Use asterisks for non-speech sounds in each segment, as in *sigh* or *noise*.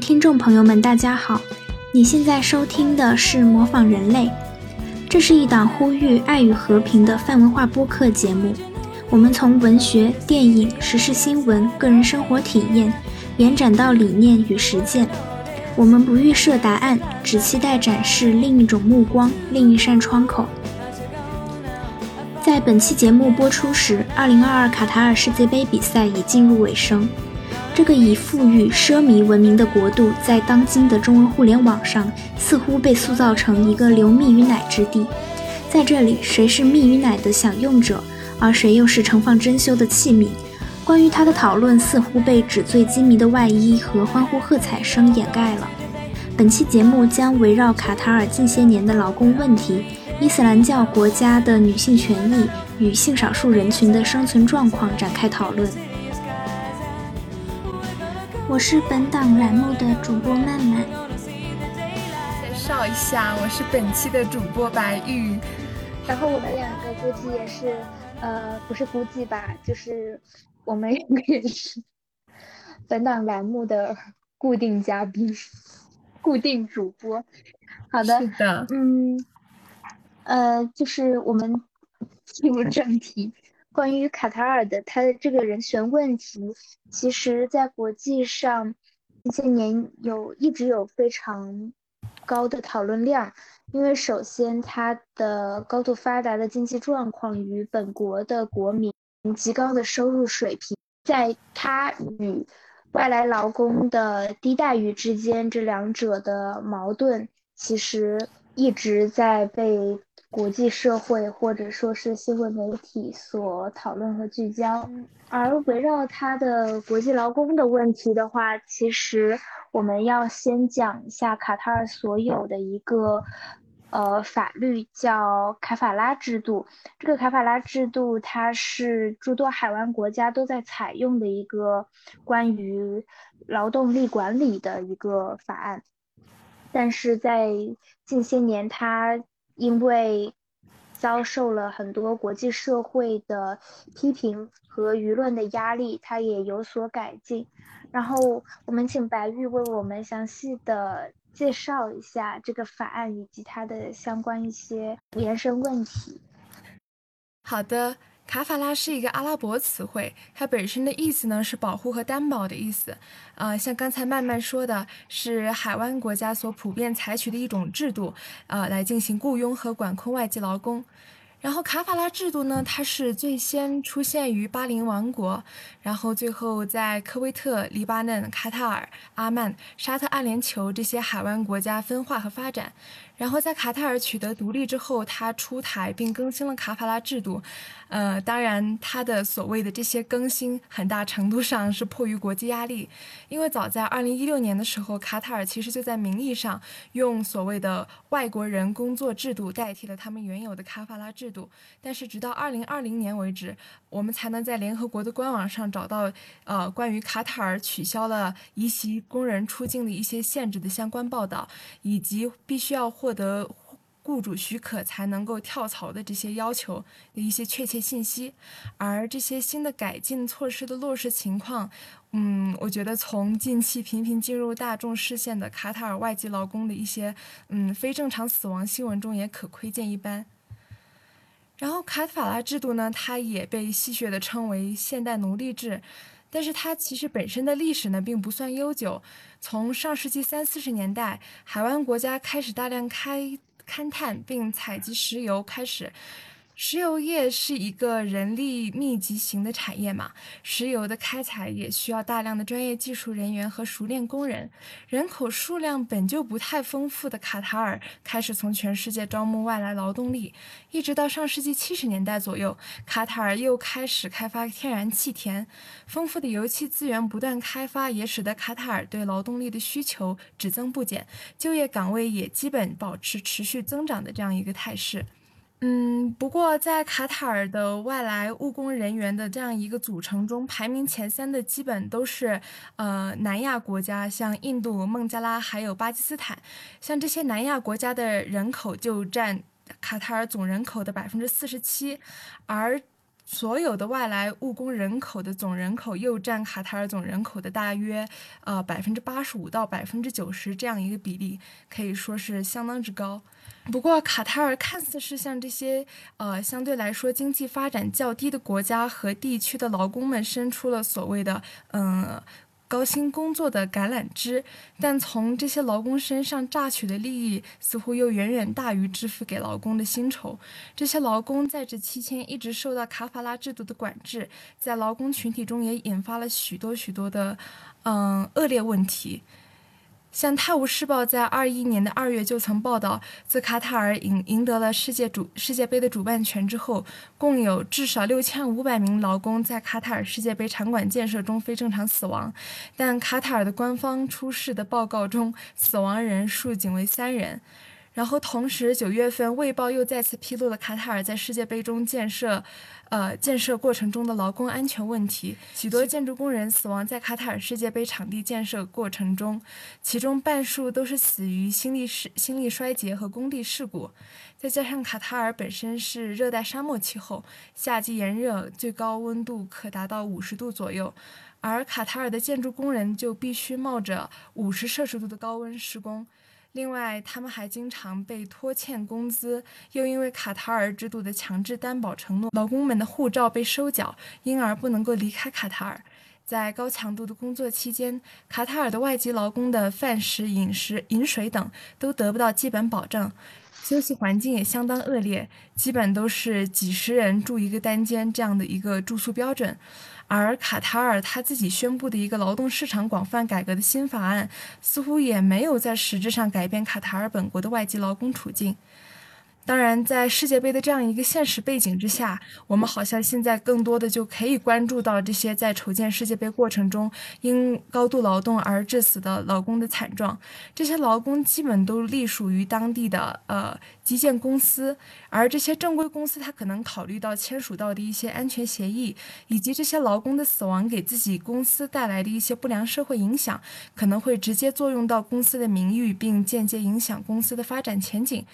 听众朋友们，大家好！你现在收听的是《模仿人类》，这是一档呼吁爱与和平的泛文化播客节目。我们从文学、电影、时事新闻、个人生活体验，延展到理念与实践。我们不预设答案，只期待展示另一种目光，另一扇窗口。在本期节目播出时，2022卡塔尔世界杯比赛已进入尾声。这个以富裕奢靡闻名的国度，在当今的中文互联网上，似乎被塑造成一个流蜜与奶之地。在这里，谁是蜜与奶的享用者，而谁又是盛放珍馐的器皿？关于它的讨论，似乎被纸醉金迷的外衣和欢呼喝彩声掩盖了。本期节目将围绕卡塔尔近些年的劳工问题、伊斯兰教国家的女性权益与性少数人群的生存状况展开讨论。我是本档栏目的主播曼曼。介绍一下，我是本期的主播白玉。然后我们两个估计也是，呃，不是估计吧，就是我们两个也是本档栏目的固定嘉宾、*laughs* 固定主播。好的，是的，嗯，呃，就是我们进入正题。关于卡塔尔的他的这个人权问题，其实，在国际上近些年有一直有非常高的讨论量。因为首先，它的高度发达的经济状况与本国的国民极高的收入水平，在它与外来劳工的低待遇之间，这两者的矛盾其实一直在被。国际社会或者说是新闻媒体所讨论和聚焦，而围绕他的国际劳工的问题的话，其实我们要先讲一下卡塔尔所有的一个呃法律，叫卡法拉制度。这个卡法拉制度，它是诸多海湾国家都在采用的一个关于劳动力管理的一个法案，但是在近些年，它因为遭受了很多国际社会的批评和舆论的压力，它也有所改进。然后我们请白玉为我们详细的介绍一下这个法案以及它的相关一些延伸问题。好的。卡法拉是一个阿拉伯词汇，它本身的意思呢是保护和担保的意思。呃，像刚才曼曼说的，是海湾国家所普遍采取的一种制度，呃，来进行雇佣和管控外籍劳工。然后卡法拉制度呢，它是最先出现于巴林王国，然后最后在科威特、黎巴嫩、卡塔尔、阿曼、沙特阿联酋这些海湾国家分化和发展。然后在卡塔尔取得独立之后，他出台并更新了卡法拉制度。呃，当然，他的所谓的这些更新，很大程度上是迫于国际压力。因为早在2016年的时候，卡塔尔其实就在名义上用所谓的外国人工作制度代替了他们原有的卡法拉制度。但是直到2020年为止，我们才能在联合国的官网上找到呃关于卡塔尔取消了移袭工人出境的一些限制的相关报道，以及必须要获。获得雇主许可才能够跳槽的这些要求的一些确切信息，而这些新的改进措施的落实情况，嗯，我觉得从近期频频进入大众视线的卡塔尔外籍劳工的一些嗯非正常死亡新闻中也可窥见一斑。然后卡法拉制度呢，它也被戏谑的称为现代奴隶制。但是它其实本身的历史呢，并不算悠久。从上世纪三四十年代，海湾国家开始大量开勘探并采集石油开始。石油业是一个人力密集型的产业嘛，石油的开采也需要大量的专业技术人员和熟练工人。人口数量本就不太丰富的卡塔尔开始从全世界招募外来劳动力，一直到上世纪七十年代左右，卡塔尔又开始开发天然气田，丰富的油气资源不断开发，也使得卡塔尔对劳动力的需求只增不减，就业岗位也基本保持持续增长的这样一个态势。嗯，不过在卡塔尔的外来务工人员的这样一个组成中，排名前三的基本都是呃南亚国家，像印度、孟加拉还有巴基斯坦，像这些南亚国家的人口就占卡塔尔总人口的百分之四十七，而所有的外来务工人口的总人口又占卡塔尔总人口的大约呃百分之八十五到百分之九十这样一个比例，可以说是相当之高。不过，卡塔尔看似是向这些呃相对来说经济发展较低的国家和地区的劳工们伸出了所谓的嗯。高薪工作的橄榄枝，但从这些劳工身上榨取的利益似乎又远远大于支付给劳工的薪酬。这些劳工在职期间一直受到卡法拉制度的管制，在劳工群体中也引发了许多许多的嗯恶劣问题。像《泰晤士报》在二一年的二月就曾报道，自卡塔尔赢赢得了世界主世界杯的主办权之后，共有至少六千五百名劳工在卡塔尔世界杯场馆建设中非正常死亡。但卡塔尔的官方出示的报告中，死亡人数仅为三人。然后同时，九月份《卫报》又再次披露了卡塔尔在世界杯中建设。呃，建设过程中的劳工安全问题，许多建筑工人死亡在卡塔尔世界杯场地建设过程中，其中半数都是死于心力事、心力衰竭和工地事故。再加上卡塔尔本身是热带沙漠气候，夏季炎热，最高温度可达到五十度左右，而卡塔尔的建筑工人就必须冒着五十摄氏度的高温施工。另外，他们还经常被拖欠工资，又因为卡塔尔制度的强制担保承诺，劳工们的护照被收缴，因而不能够离开卡塔尔。在高强度的工作期间，卡塔尔的外籍劳工的饭食、饮食、饮水等都得不到基本保障，休息环境也相当恶劣，基本都是几十人住一个单间这样的一个住宿标准。而卡塔尔他自己宣布的一个劳动市场广泛改革的新法案，似乎也没有在实质上改变卡塔尔本国的外籍劳工处境。当然，在世界杯的这样一个现实背景之下，我们好像现在更多的就可以关注到这些在筹建世界杯过程中因高度劳动而致死的劳工的惨状。这些劳工基本都隶属于当地的呃基建公司，而这些正规公司它可能考虑到签署到的一些安全协议，以及这些劳工的死亡给自己公司带来的一些不良社会影响，可能会直接作用到公司的名誉，并间接影响公司的发展前景。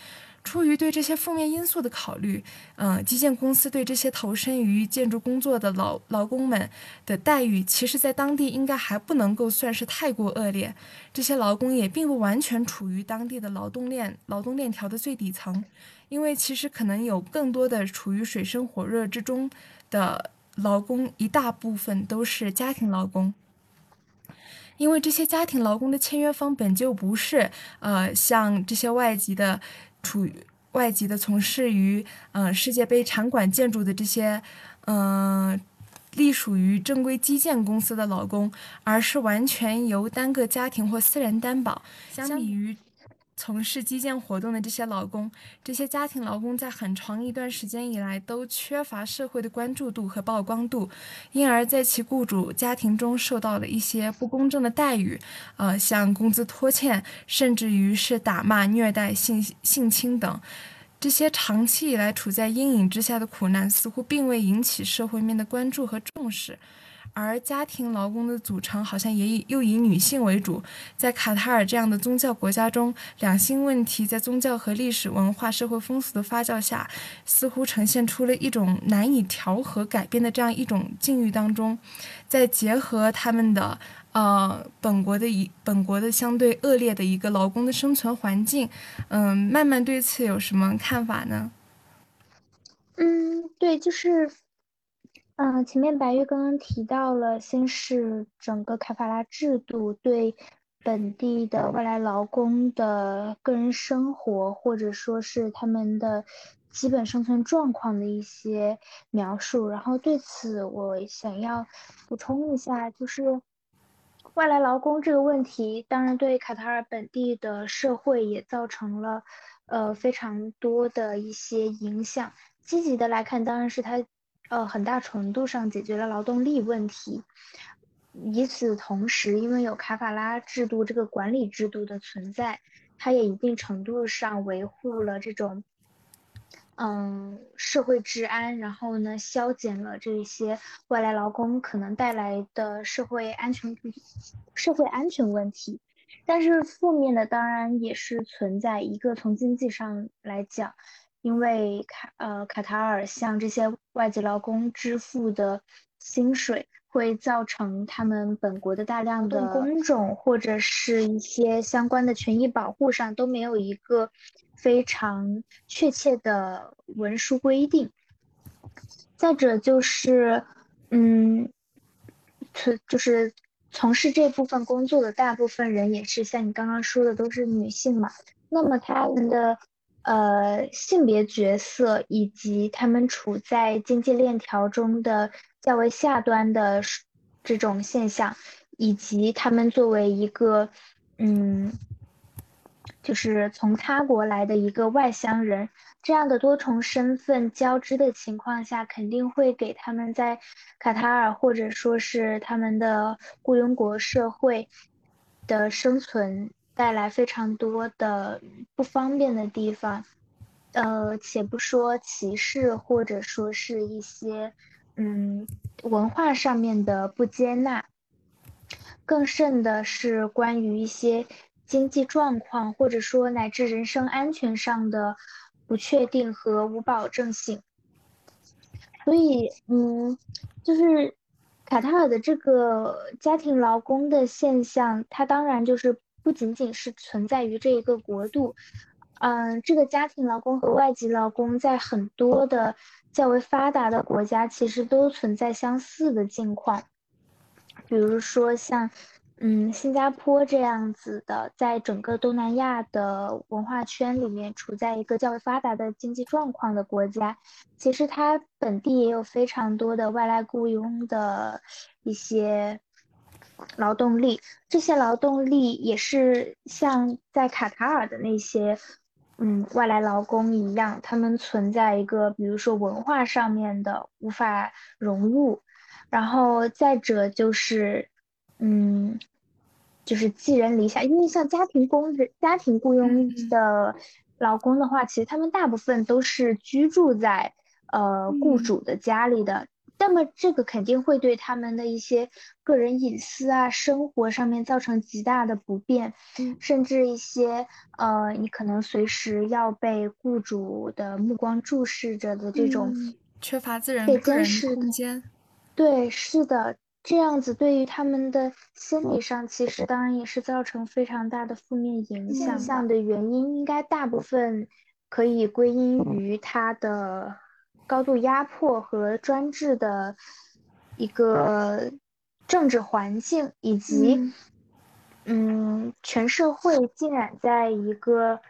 出于对这些负面因素的考虑，嗯，基建公司对这些投身于建筑工作的劳劳工们的待遇，其实在当地应该还不能够算是太过恶劣。这些劳工也并不完全处于当地的劳动链劳动链条的最底层，因为其实可能有更多的处于水深火热之中的劳工，一大部分都是家庭劳工。因为这些家庭劳工的签约方本就不是呃像这些外籍的。处于外籍的从事于嗯世界杯场馆建筑的这些嗯隶属于正规基建公司的劳工，而是完全由单个家庭或私人担保。相比于从事基建活动的这些劳工，这些家庭劳工在很长一段时间以来都缺乏社会的关注度和曝光度，因而，在其雇主家庭中受到了一些不公正的待遇，呃，像工资拖欠，甚至于是打骂、虐待、性性侵等，这些长期以来处在阴影之下的苦难，似乎并未引起社会面的关注和重视。而家庭劳工的组成好像也以又以女性为主，在卡塔尔这样的宗教国家中，两性问题在宗教和历史文化、社会风俗的发酵下，似乎呈现出了一种难以调和改变的这样一种境遇当中，再结合他们的呃本国的一本国的相对恶劣的一个劳工的生存环境，嗯，慢慢对此有什么看法呢？嗯，对，就是。嗯，前面白玉刚刚提到了，先是整个卡法拉制度对本地的外来劳工的个人生活，或者说是他们的基本生存状况的一些描述。然后对此，我想要补充一下，就是外来劳工这个问题，当然对卡塔尔本地的社会也造成了呃非常多的一些影响。积极的来看，当然是它。呃，很大程度上解决了劳动力问题。与此同时，因为有卡法拉制度这个管理制度的存在，它也一定程度上维护了这种，嗯，社会治安，然后呢，消减了这些外来劳工可能带来的社会安全、社会安全问题。但是负面的当然也是存在一个从经济上来讲。因为卡呃卡塔尔向这些外籍劳工支付的薪水会造成他们本国的大量的工种或者是一些相关的权益保护上都没有一个非常确切的文书规定。再者就是，嗯，从就是从事这部分工作的大部分人也是像你刚刚说的都是女性嘛，那么他们的呃性别角色以及他们处在经济链条中的较为下端的这种现象，以及他们作为一个嗯。就是从他国来的一个外乡人，这样的多重身份交织的情况下，肯定会给他们在卡塔尔或者说是他们的雇佣国社会的生存带来非常多的不方便的地方。呃，且不说歧视或者说是一些嗯文化上面的不接纳，更甚的是关于一些。经济状况，或者说乃至人身安全上的不确定和无保证性，所以，嗯，就是卡塔尔的这个家庭劳工的现象，它当然就是不仅仅是存在于这一个国度，嗯，这个家庭劳工和外籍劳工在很多的较为发达的国家其实都存在相似的境况，比如说像。嗯，新加坡这样子的，在整个东南亚的文化圈里面，处在一个较为发达的经济状况的国家，其实它本地也有非常多的外来雇佣的一些劳动力，这些劳动力也是像在卡塔尔的那些嗯外来劳工一样，他们存在一个比如说文化上面的无法融入，然后再者就是。嗯，就是寄人篱下，因为像家庭工人、家庭雇佣的劳工的话，其实他们大部分都是居住在呃雇主的家里的，那么这个肯定会对他们的一些个人隐私啊、生活上面造成极大的不便，甚至一些呃，你可能随时要被雇主的目光注视着的这种缺乏自然个人空间，对，是的。这样子对于他们的心理上，其实当然也是造成非常大的负面影响。影响的原因应该大部分可以归因于他的高度压迫和专制的一个政治环境，以及嗯，全社会浸染在一个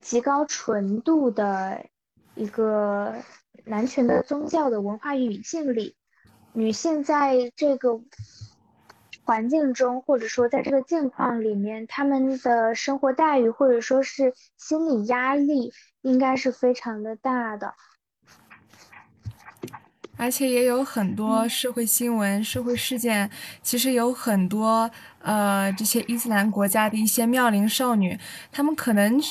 极高纯度的一个男权的宗教的文化语境里。女性在这个环境中，或者说在这个境况里面，他们的生活待遇或者说是心理压力，应该是非常的大的。而且也有很多社会新闻、社会事件，其实有很多呃这些伊斯兰国家的一些妙龄少女，她们可能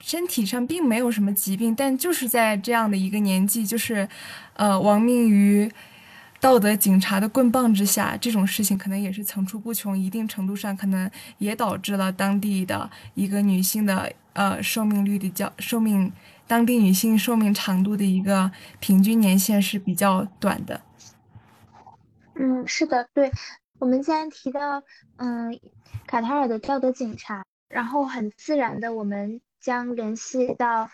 身体上并没有什么疾病，但就是在这样的一个年纪，就是呃亡命于。道德警察的棍棒之下，这种事情可能也是层出不穷，一定程度上可能也导致了当地的一个女性的呃寿命率的较寿命，当地女性寿命长度的一个平均年限是比较短的。嗯，是的，对。我们既然提到嗯卡塔尔的道德警察，然后很自然的我们将联系到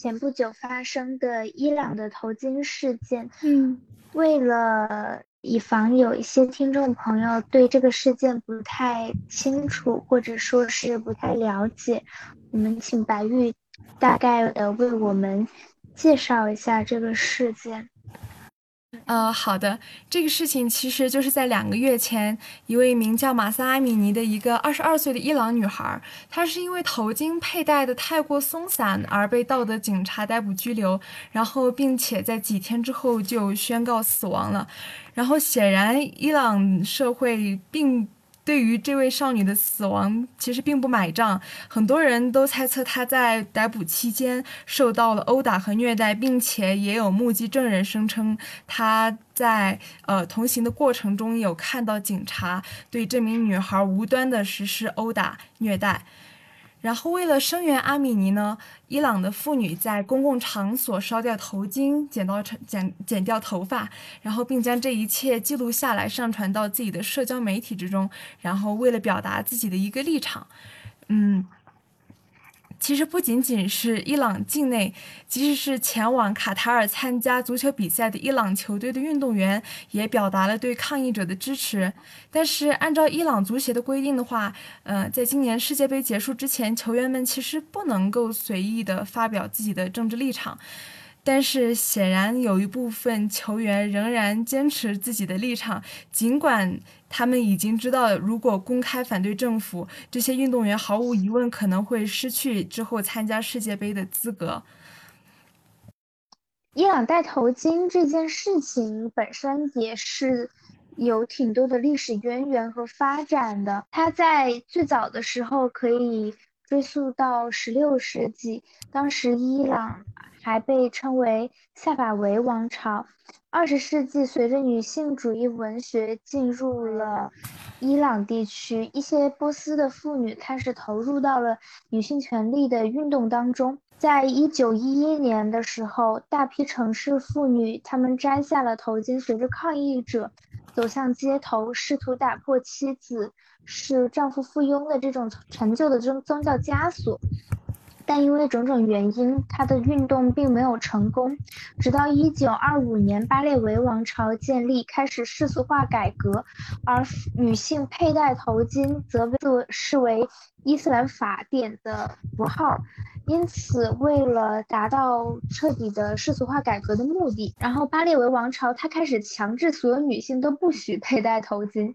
前不久发生的伊朗的头巾事件。嗯。为了以防有一些听众朋友对这个事件不太清楚，或者说是不太了解，我们请白玉大概的为我们介绍一下这个事件。呃，好的，这个事情其实就是在两个月前，一位名叫马萨阿米尼的一个二十二岁的伊朗女孩，她是因为头巾佩戴的太过松散而被道德警察逮捕拘留，然后并且在几天之后就宣告死亡了。然后显然，伊朗社会并。对于这位少女的死亡，其实并不买账。很多人都猜测她在逮捕期间受到了殴打和虐待，并且也有目击证人声称她在呃同行的过程中有看到警察对这名女孩无端的实施殴打虐待。然后为了声援阿米尼呢，伊朗的妇女在公共场所烧掉头巾、剪刀、剪剪掉头发，然后并将这一切记录下来，上传到自己的社交媒体之中，然后为了表达自己的一个立场，嗯。其实不仅仅是伊朗境内，即使是前往卡塔尔参加足球比赛的伊朗球队的运动员，也表达了对抗议者的支持。但是，按照伊朗足协的规定的话，呃，在今年世界杯结束之前，球员们其实不能够随意的发表自己的政治立场。但是显然有一部分球员仍然坚持自己的立场，尽管他们已经知道，如果公开反对政府，这些运动员毫无疑问可能会失去之后参加世界杯的资格。伊朗戴头巾这件事情本身也是有挺多的历史渊源和发展的，它在最早的时候可以追溯到十六世纪，当时伊朗。还被称为萨法维王朝。二十世纪，随着女性主义文学进入了伊朗地区，一些波斯的妇女开始投入到了女性权利的运动当中。在一九一一年的时候，大批城市妇女她们摘下了头巾，随着抗议者走向街头，试图打破妻子是丈夫附庸的这种陈旧的宗宗教枷锁。但因为种种原因，他的运动并没有成功。直到一九二五年，巴列维王朝建立，开始世俗化改革，而女性佩戴头巾则被视为伊斯兰法典的符号。因此，为了达到彻底的世俗化改革的目的，然后巴列维王朝他开始强制所有女性都不许佩戴头巾。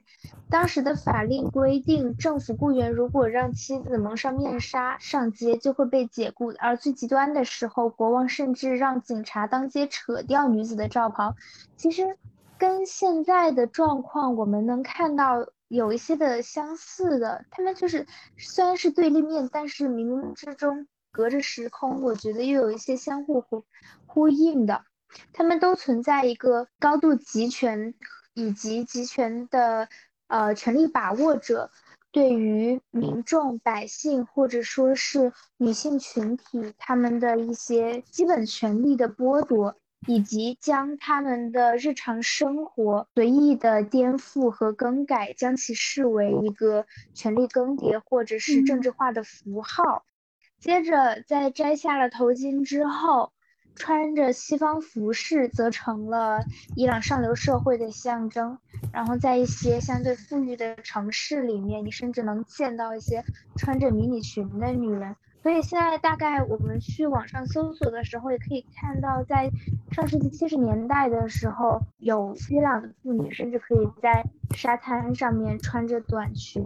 当时的法令规定，政府雇员如果让妻子蒙上面纱上街，就会被解雇。而最极端的时候，国王甚至让警察当街扯掉女子的罩袍。其实，跟现在的状况，我们能看到有一些的相似的。他们就是虽然是对立面，但是冥冥之中。隔着时空，我觉得又有一些相互呼呼应的，他们都存在一个高度集权以及集权的呃权力把握者对于民众百姓或者说是女性群体他们的一些基本权利的剥夺，以及将他们的日常生活随意的颠覆和更改，将其视为一个权力更迭或者是政治化的符号。接着，在摘下了头巾之后，穿着西方服饰则成了伊朗上流社会的象征。然后，在一些相对富裕的城市里面，你甚至能见到一些穿着迷你裙的女人。所以，现在大概我们去网上搜索的时候，也可以看到，在上世纪七十年代的时候，有伊朗的妇女甚至可以在沙滩上面穿着短裙。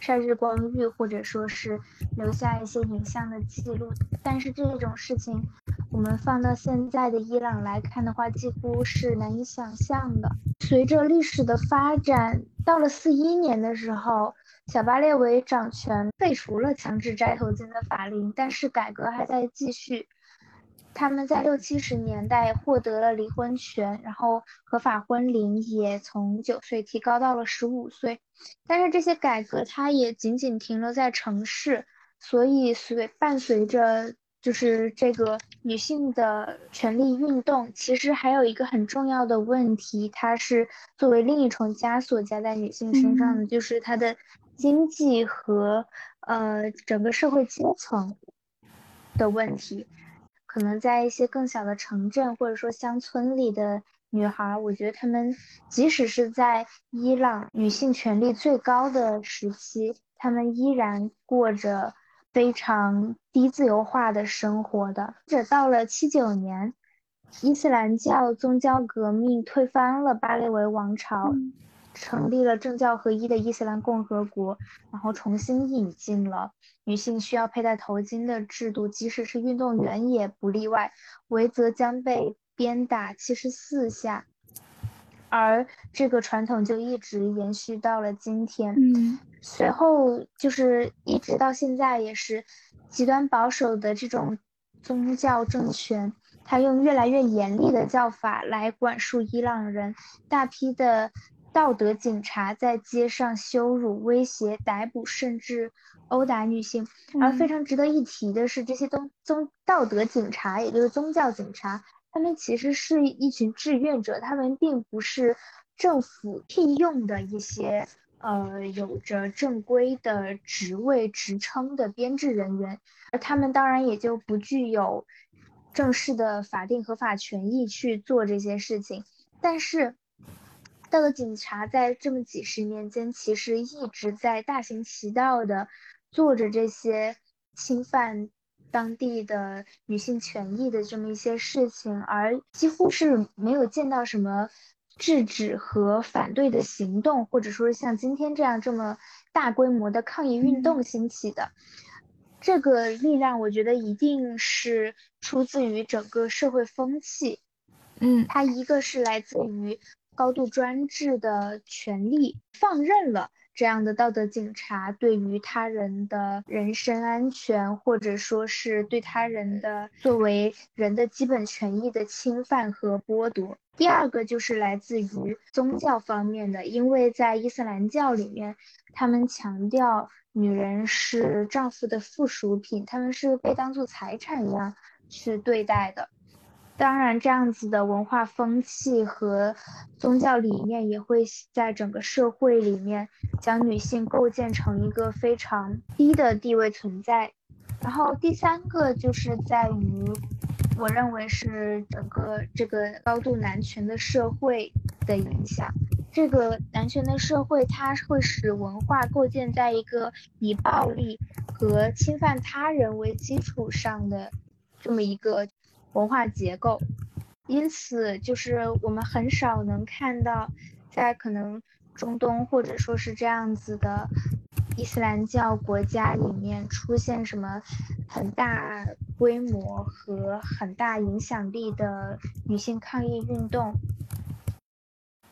晒日光浴，或者说是留下一些影像的记录，但是这种事情，我们放到现在的伊朗来看的话，几乎是难以想象的。随着历史的发展，到了四一年的时候，小巴列维掌权，废除了强制摘头巾的法令，但是改革还在继续。他们在六七十年代获得了离婚权，然后合法婚龄也从九岁提高到了十五岁。但是这些改革它也仅仅停留在城市，所以随伴随着就是这个女性的权利运动，其实还有一个很重要的问题，它是作为另一重枷锁加在女性身上的，就是她的经济和呃整个社会阶层的问题。可能在一些更小的城镇或者说乡村里的女孩，我觉得她们即使是在伊朗女性权利最高的时期，她们依然过着非常低自由化的生活的。这到了七九年，伊斯兰教宗教革命推翻了巴列维王朝。成立了政教合一的伊斯兰共和国，然后重新引进了女性需要佩戴头巾的制度，即使是运动员也不例外，违则将被鞭打七十四下，而这个传统就一直延续到了今天。嗯，随后就是一直到现在也是极端保守的这种宗教政权，他用越来越严厉的教法来管束伊朗人，大批的。道德警察在街上羞辱、威胁、逮捕，甚至殴打女性。而非常值得一提的是，这些宗宗道德警察，也就是宗教警察，他们其实是一群志愿者，他们并不是政府聘用的一些呃有着正规的职位职称的编制人员，而他们当然也就不具有正式的法定合法权益去做这些事情，但是。道德警察在这么几十年间，其实一直在大行其道的做着这些侵犯当地的女性权益的这么一些事情，而几乎是没有见到什么制止和反对的行动，或者说是像今天这样这么大规模的抗议运动兴起的。这个力量，我觉得一定是出自于整个社会风气。嗯，它一个是来自于。高度专制的权利放任了这样的道德警察对于他人的人身安全，或者说是对他人的作为人的基本权益的侵犯和剥夺。第二个就是来自于宗教方面的，因为在伊斯兰教里面，他们强调女人是丈夫的附属品，他们是被当做财产一样去对待的。当然，这样子的文化风气和宗教理念也会在整个社会里面将女性构建成一个非常低的地位存在。然后第三个就是在于，我认为是整个这个高度男权的社会的影响。这个男权的社会，它会使文化构建在一个以暴力和侵犯他人为基础上的这么一个。文化结构，因此就是我们很少能看到，在可能中东或者说是这样子的伊斯兰教国家里面出现什么很大规模和很大影响力的女性抗议运动，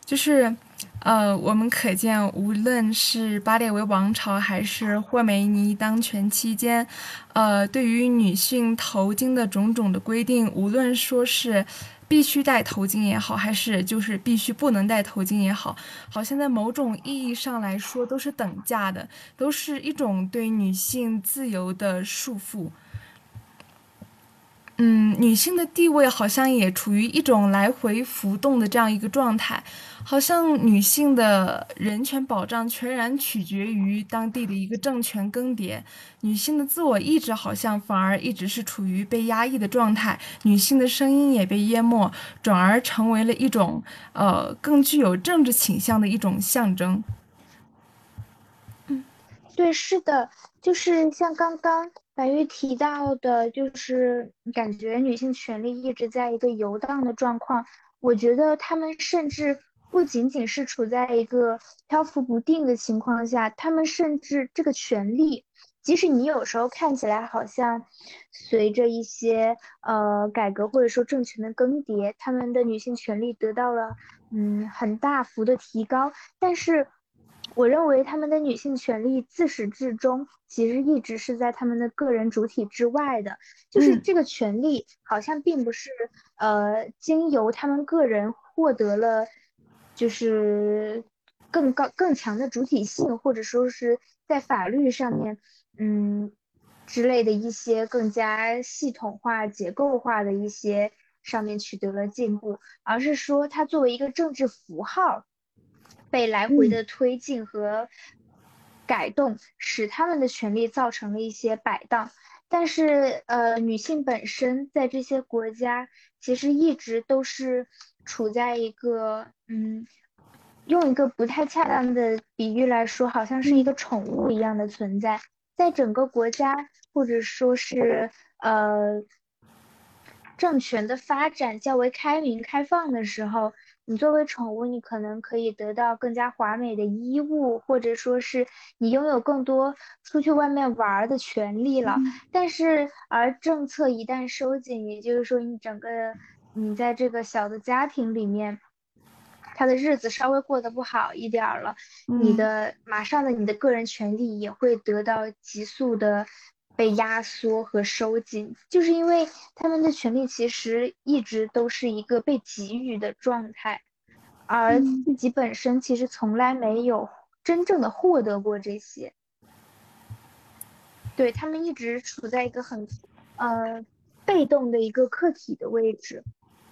就是。呃，我们可见，无论是巴列维王朝还是霍梅尼当权期间，呃，对于女性头巾的种种的规定，无论说是必须戴头巾也好，还是就是必须不能戴头巾也好，好像在某种意义上来说都是等价的，都是一种对女性自由的束缚。嗯，女性的地位好像也处于一种来回浮动的这样一个状态。好像女性的人权保障全然取决于当地的一个政权更迭，女性的自我意志好像反而一直是处于被压抑的状态，女性的声音也被淹没，转而成为了一种呃更具有政治倾向的一种象征。嗯，对，是的，就是像刚刚白玉提到的，就是感觉女性权利一直在一个游荡的状况，我觉得他们甚至。不仅仅是处在一个漂浮不定的情况下，他们甚至这个权利，即使你有时候看起来好像随着一些呃改革或者说政权的更迭，他们的女性权利得到了嗯很大幅的提高，但是我认为他们的女性权利自始至终其实一直是在他们的个人主体之外的，就是这个权利好像并不是呃经由他们个人获得了。就是更高更强的主体性，或者说是在法律上面，嗯之类的一些更加系统化、结构化的一些上面取得了进步，而是说它作为一个政治符号，被来回的推进和改动，使他们的权利造成了一些摆荡。但是，呃，女性本身在这些国家其实一直都是。处在一个嗯，用一个不太恰当的比喻来说，好像是一个宠物一样的存在。在整个国家或者说是呃政权的发展较为开明开放的时候，你作为宠物，你可能可以得到更加华美的衣物，或者说是你拥有更多出去外面玩的权利了。但是，而政策一旦收紧，也就是说你整个。你在这个小的家庭里面，他的日子稍微过得不好一点了，你的马上的你的个人权利也会得到急速的被压缩和收紧，就是因为他们的权利其实一直都是一个被给予的状态。而自己本身其实从来没有真正的获得过这些。对他们一直处在一个很，呃，被动的一个客体的位置。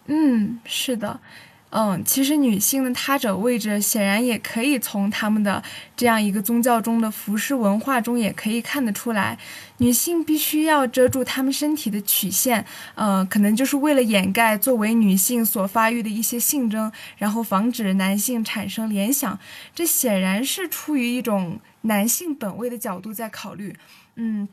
嗯，是的。嗯，其实女性的他者位置显然也可以从他们的这样一个宗教中的服饰文化中也可以看得出来，女性必须要遮住她们身体的曲线，呃，可能就是为了掩盖作为女性所发育的一些性征，然后防止男性产生联想。这显然是出于一种男性本位的角度在考虑，嗯。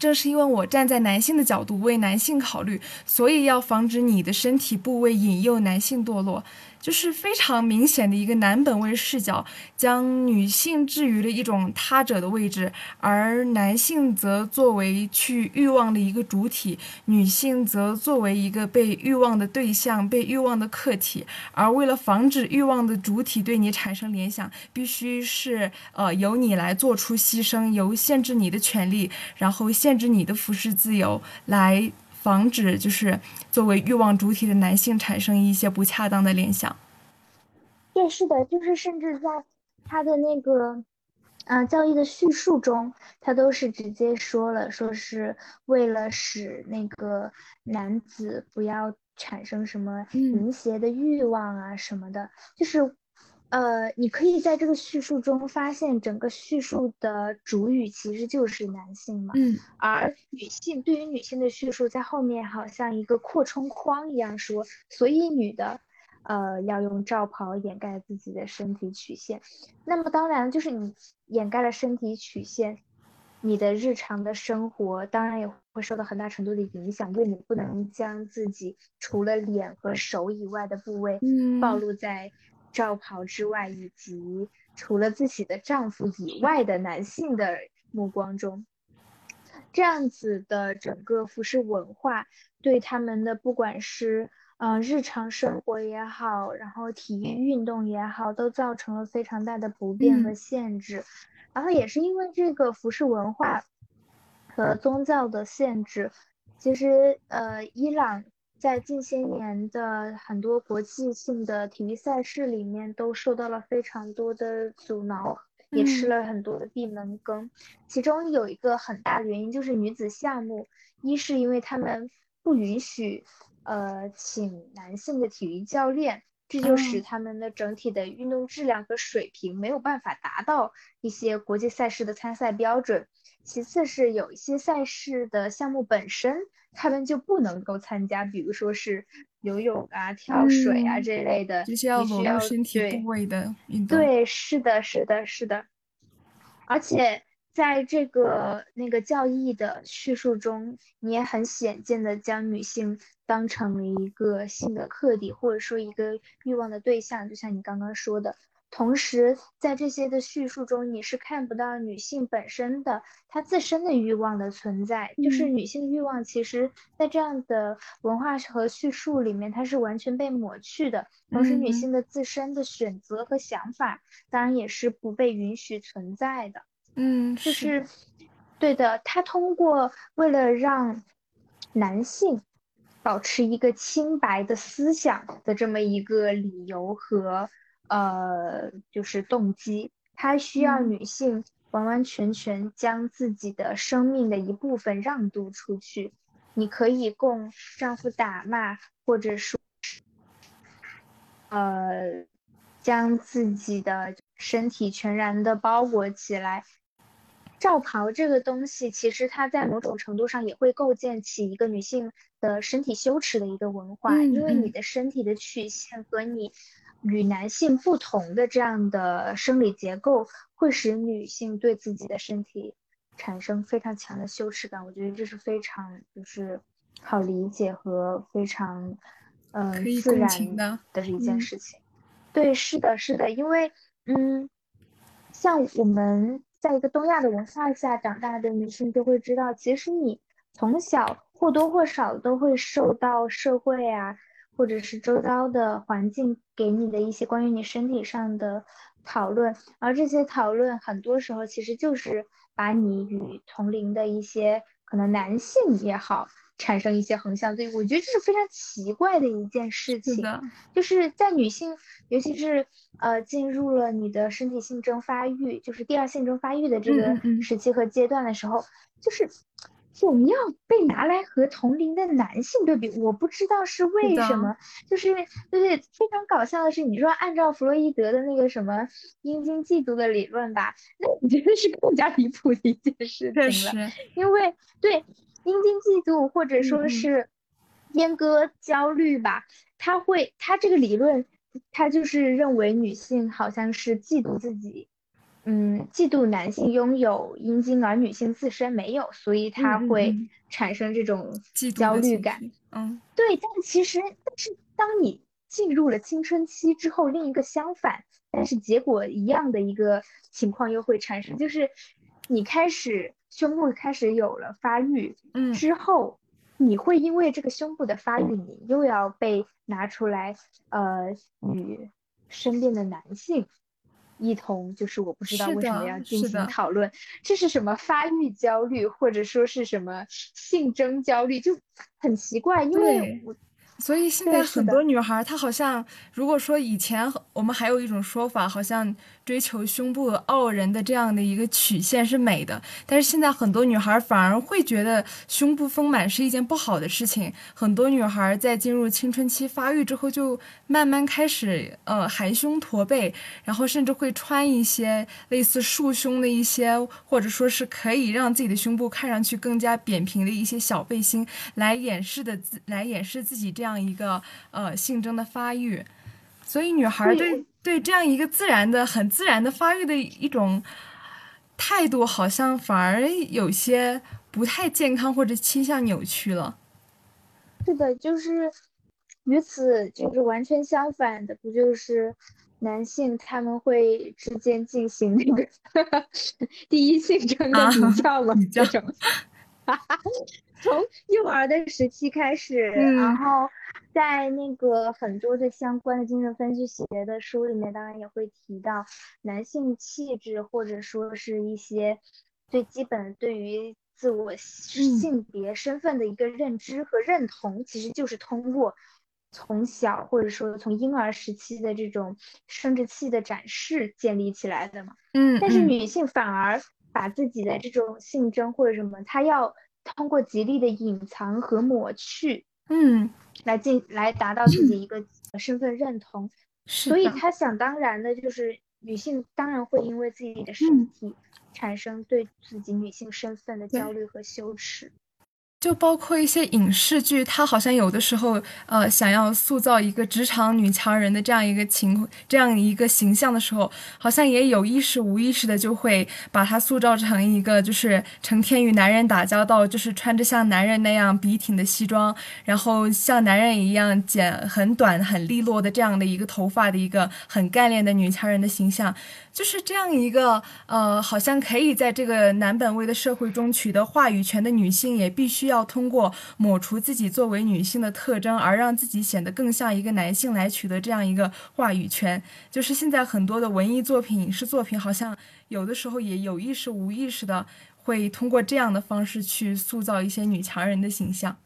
正是因为我站在男性的角度为男性考虑，所以要防止你的身体部位引诱男性堕落。就是非常明显的一个男本位视角，将女性置于了一种他者的位置，而男性则作为去欲望的一个主体，女性则作为一个被欲望的对象、被欲望的客体。而为了防止欲望的主体对你产生联想，必须是呃由你来做出牺牲，由限制你的权利，然后限制你的服饰自由来。防止就是作为欲望主体的男性产生一些不恰当的联想。对，是的，就是甚至在他的那个，呃，教义的叙述中，他都是直接说了，说是为了使那个男子不要产生什么淫邪的欲望啊什么的，就是。呃，你可以在这个叙述中发现，整个叙述的主语其实就是男性嘛，嗯，而女性对于女性的叙述在后面好像一个扩充框一样说，所以女的，呃，要用罩袍掩盖自己的身体曲线。那么当然，就是你掩盖了身体曲线，你的日常的生活当然也会受到很大程度的影响，因为你不能将自己除了脸和手以外的部位暴露在。罩袍之外，以及除了自己的丈夫以外的男性的目光中，这样子的整个服饰文化对他们的不管是嗯日常生活也好，然后体育运动也好，都造成了非常大的不便和限制。然后也是因为这个服饰文化和宗教的限制，其实呃伊朗。在近些年的很多国际性的体育赛事里面，都受到了非常多的阻挠，也吃了很多的闭门羹。其中有一个很大的原因就是女子项目，一是因为他们不允许，呃，请男性的体育教练，这就使他们的整体的运动质量和水平没有办法达到一些国际赛事的参赛标准。其次是有一些赛事的项目本身。他们就不能够参加，比如说是游泳啊、跳水啊这类的，需要身体部位的运动。对，是的，是的，是的。而且在这个那个教义的叙述中，你也很显见的将女性当成了一个性的客体，或者说一个欲望的对象，就像你刚刚说的。同时，在这些的叙述中，你是看不到女性本身的她自身的欲望的存在。就是女性的欲望，其实，在这样的文化和叙述里面，它是完全被抹去的。同时，女性的自身的选择和想法，当然也是不被允许存在的。嗯，就是，对的。她通过为了让男性保持一个清白的思想的这么一个理由和。呃，就是动机，它需要女性完完全全将自己的生命的一部分让渡出去。你可以供丈夫打骂，或者说，呃，将自己的身体全然的包裹起来。罩袍这个东西，其实它在某种程度上也会构建起一个女性的身体羞耻的一个文化，因为你的身体的曲线和你。与男性不同的这样的生理结构，会使女性对自己的身体产生非常强的羞耻感。我觉得这是非常就是好理解和非常嗯自然的的一件事情。对，是的，是的，因为嗯，像我们在一个东亚的文化下长大的女性，就会知道，其实你从小或多或少都会受到社会啊。或者是周遭的环境给你的一些关于你身体上的讨论，而这些讨论很多时候其实就是把你与同龄的一些可能男性也好，产生一些横向对比，我觉得这是非常奇怪的一件事情。的，就是在女性，尤其是呃进入了你的身体性征发育，就是第二性征发育的这个时期和阶段的时候，就是总要被拿来和同龄的男性对比。我不知道是为什么，就是对非常搞笑的是，你说按照弗洛伊德的那个什么阴茎嫉妒的理论吧，那我觉得是更加离谱的一件事情了，因为对。阴茎嫉妒，或者说是阉割焦虑吧，他会，他这个理论，他就是认为女性好像是嫉妒自己，嗯，嫉妒男性拥有阴茎，而女性自身没有，所以他会产生这种焦虑感。嗯，对，但其实，但是当你进入了青春期之后，另一个相反，但是结果一样的一个情况又会产生，就是你开始。胸部开始有了发育，嗯，之后你会因为这个胸部的发育，你又要被拿出来，呃，与身边的男性一同，就是我不知道为什么要进行讨论，这是什么发育焦虑，或者说是什么性征焦虑，就很奇怪，因为我。所以现在很多女孩，她好像如果说以前我们还有一种说法，好像追求胸部傲人的这样的一个曲线是美的，但是现在很多女孩反而会觉得胸部丰满是一件不好的事情。很多女孩在进入青春期发育之后，就慢慢开始呃含胸驼背，然后甚至会穿一些类似束胸的一些，或者说是可以让自己的胸部看上去更加扁平的一些小背心，来掩饰的自来掩饰自己这样。这样一个呃性征的发育，所以女孩对对这样一个自然的、很自然的发育的一种态度，好像反而有些不太健康或者倾向扭曲了。是的，就是与此就是完全相反的，不就是男性他们会之间进行那个 *laughs* 第一性征的比较吗？这种。*laughs* 从幼儿的时期开始，然后在那个很多的相关的精神分析学的书里面，当然也会提到男性气质，或者说是一些最基本对于自我性别身份的一个认知和认同，其实就是通过从小或者说从婴儿时期的这种生殖器的展示建立起来的嘛。嗯，但是女性反而把自己的这种性征或者什么，她要。通过极力的隐藏和抹去，嗯，来进来达到自己一个身份认同，所以他想当然的就是女性当然会因为自己的身体产生对自己女性身份的焦虑和羞耻。就包括一些影视剧，它好像有的时候，呃，想要塑造一个职场女强人的这样一个情，这样一个形象的时候，好像也有意识无意识的就会把它塑造成一个，就是成天与男人打交道，就是穿着像男人那样笔挺的西装，然后像男人一样剪很短很利落的这样的一个头发的一个很干练的女强人的形象。就是这样一个呃，好像可以在这个男本位的社会中取得话语权的女性，也必须要通过抹除自己作为女性的特征，而让自己显得更像一个男性来取得这样一个话语权。就是现在很多的文艺作品、影视作品，好像有的时候也有意识、无意识的会通过这样的方式去塑造一些女强人的形象。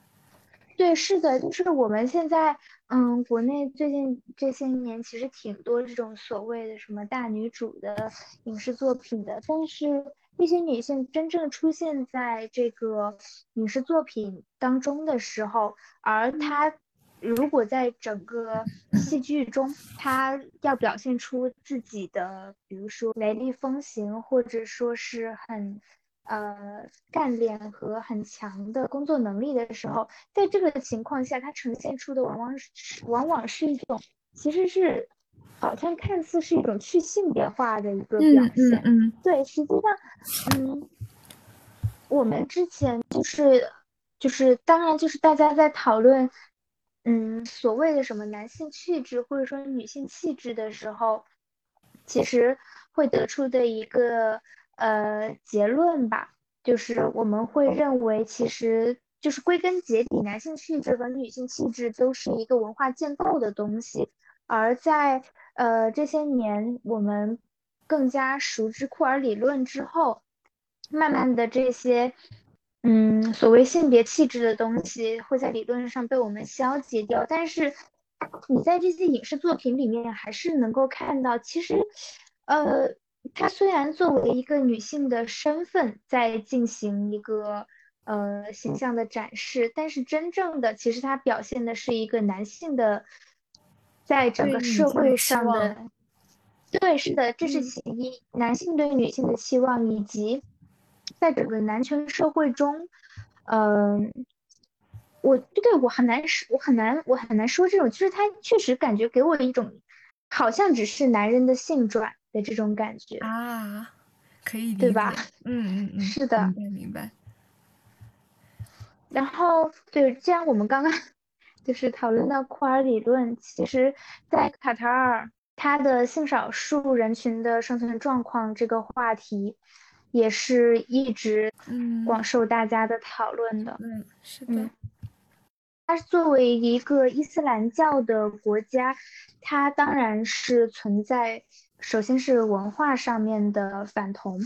对，是的，就是我们现在。嗯，国内最近这些年其实挺多这种所谓的什么大女主的影视作品的，但是一些女性真正出现在这个影视作品当中的时候，而她如果在整个戏剧中，她要表现出自己的，比如说雷厉风行，或者说是很。呃，干练和很强的工作能力的时候，在这个情况下，它呈现出的往往是往往是一种，其实是好像看似是一种去性别化的一个表现。嗯嗯。对，实际上，嗯，我们之前就是就是当然就是大家在讨论，嗯，所谓的什么男性气质或者说女性气质的时候，其实会得出的一个。呃，结论吧，就是我们会认为，其实就是归根结底，男性气质和女性气质都是一个文化建构的东西。而在呃这些年，我们更加熟知库尔理论之后，慢慢的这些嗯，所谓性别气质的东西会在理论上被我们消解掉，但是你在这些影视作品里面还是能够看到，其实，呃，她虽然作为一个女性的身份在进行一个呃形象的展示，但是真正的其实她表现的是一个男性的，在整个社会上的，对，是的，这是其一，男性对女性的期望以及。在整个男权社会中，嗯，我对我很难说，我很难，我很难说这种，就是他确实感觉给我一种，好像只是男人的性转的这种感觉啊，可以对吧？嗯嗯嗯，是的，明白明白。然后，对，既然我们刚刚就是讨论到库尔理论，其实，在卡塔尔，它的性少数人群的生存状况这个话题。也是一直广受大家的讨论的。嗯，是的。它作为一个伊斯兰教的国家，它当然是存在，首先是文化上面的反同，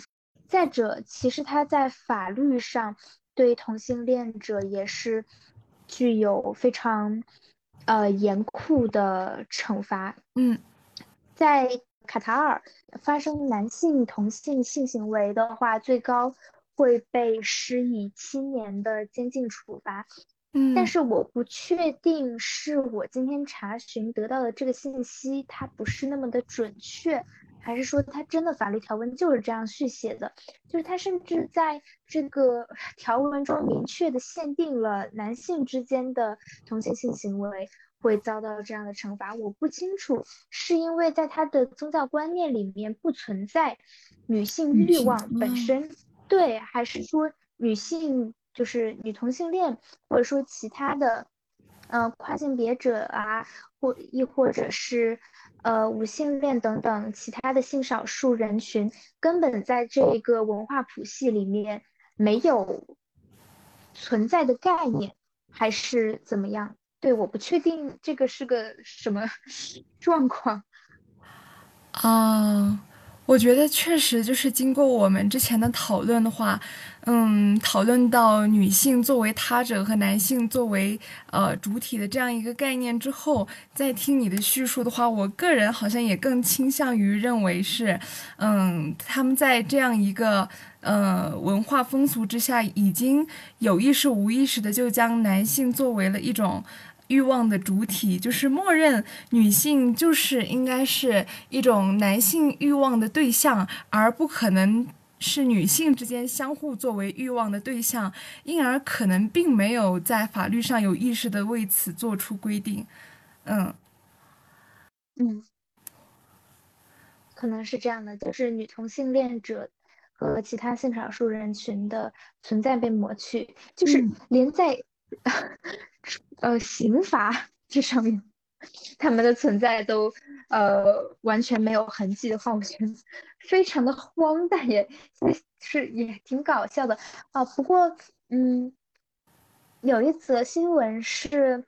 再者，其实它在法律上对同性恋者也是具有非常呃严酷的惩罚。嗯，在。卡塔尔发生男性同性性行为的话，最高会被施以七年的监禁处罚。嗯，但是我不确定是我今天查询得到的这个信息，它不是那么的准确，还是说它真的法律条文就是这样续写的？就是它甚至在这个条文中明确的限定了男性之间的同性性行为。会遭到这样的惩罚，我不清楚是因为在他的宗教观念里面不存在女性欲望本身，对，还是说女性就是女同性恋，或者说其他的，呃，跨性别者啊，或亦或者是呃无性恋等等其他的性少数人群，根本在这个文化谱系里面没有存在的概念，还是怎么样？对，我不确定这个是个什么 *laughs* 状况啊。我觉得确实就是经过我们之前的讨论的话，嗯，讨论到女性作为他者和男性作为呃主体的这样一个概念之后，再听你的叙述的话，我个人好像也更倾向于认为是，嗯，他们在这样一个呃文化风俗之下，已经有意识无意识的就将男性作为了一种。欲望的主体就是默认女性就是应该是一种男性欲望的对象，而不可能是女性之间相互作为欲望的对象，因而可能并没有在法律上有意识的为此做出规定。嗯嗯，可能是这样的，就是女同性恋者和其他性少数人群的存在被抹去，就是连在。呃，刑罚这上面，他们的存在都呃完全没有痕迹的话，我觉得非常的荒诞，也是也挺搞笑的啊。不过，嗯，有一则新闻是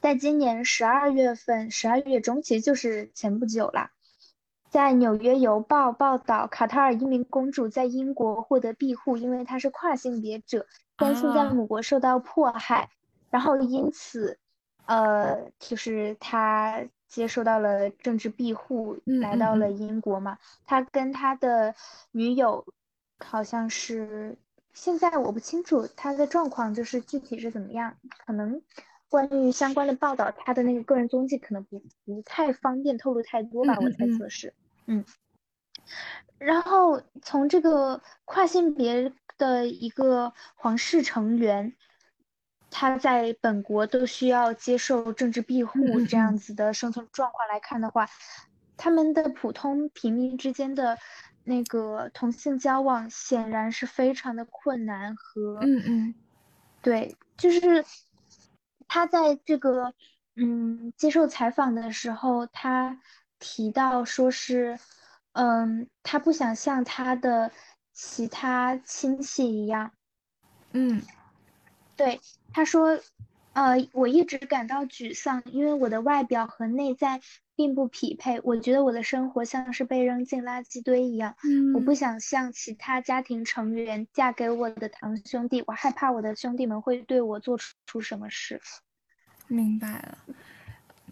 在今年十二月份，十二月中，其实就是前不久啦，在《纽约邮报》报道，卡塔尔一名公主在英国获得庇护，因为她是跨性别者。担心在母国受到迫害，然后因此，呃，就是他接受到了政治庇护，来到了英国嘛。他跟他的女友好像是，现在我不清楚他的状况，就是具体是怎么样。可能关于相关的报道，他的那个个人踪迹可能不不太方便透露太多吧，我猜测是。嗯。然后从这个跨性别。的一个皇室成员，他在本国都需要接受政治庇护这样子的生存状况来看的话，他们的普通平民之间的那个同性交往显然是非常的困难和嗯嗯，对，就是他在这个嗯接受采访的时候，他提到说是嗯他不想像他的。其他亲戚一样，嗯，对，他说，呃，我一直感到沮丧，因为我的外表和内在并不匹配。我觉得我的生活像是被扔进垃圾堆一样。嗯，我不想像其他家庭成员嫁给我的堂兄弟，我害怕我的兄弟们会对我做出出什么事。明白了。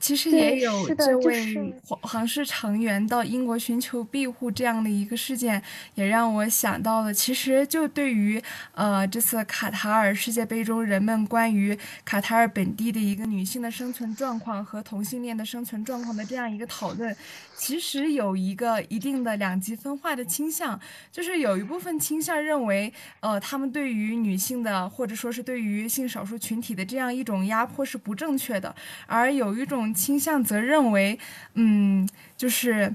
其实也有这位皇室成员到英国寻求庇护这样的一个事件，也让我想到了。其实就对于呃这次卡塔尔世界杯中人们关于卡塔尔本地的一个女性的生存状况和同性恋的生存状况的这样一个讨论，其实有一个一定的两极分化的倾向，就是有一部分倾向认为，呃，他们对于女性的或者说是对于性少数群体的这样一种压迫是不正确的，而有一种。倾向则认为，嗯，就是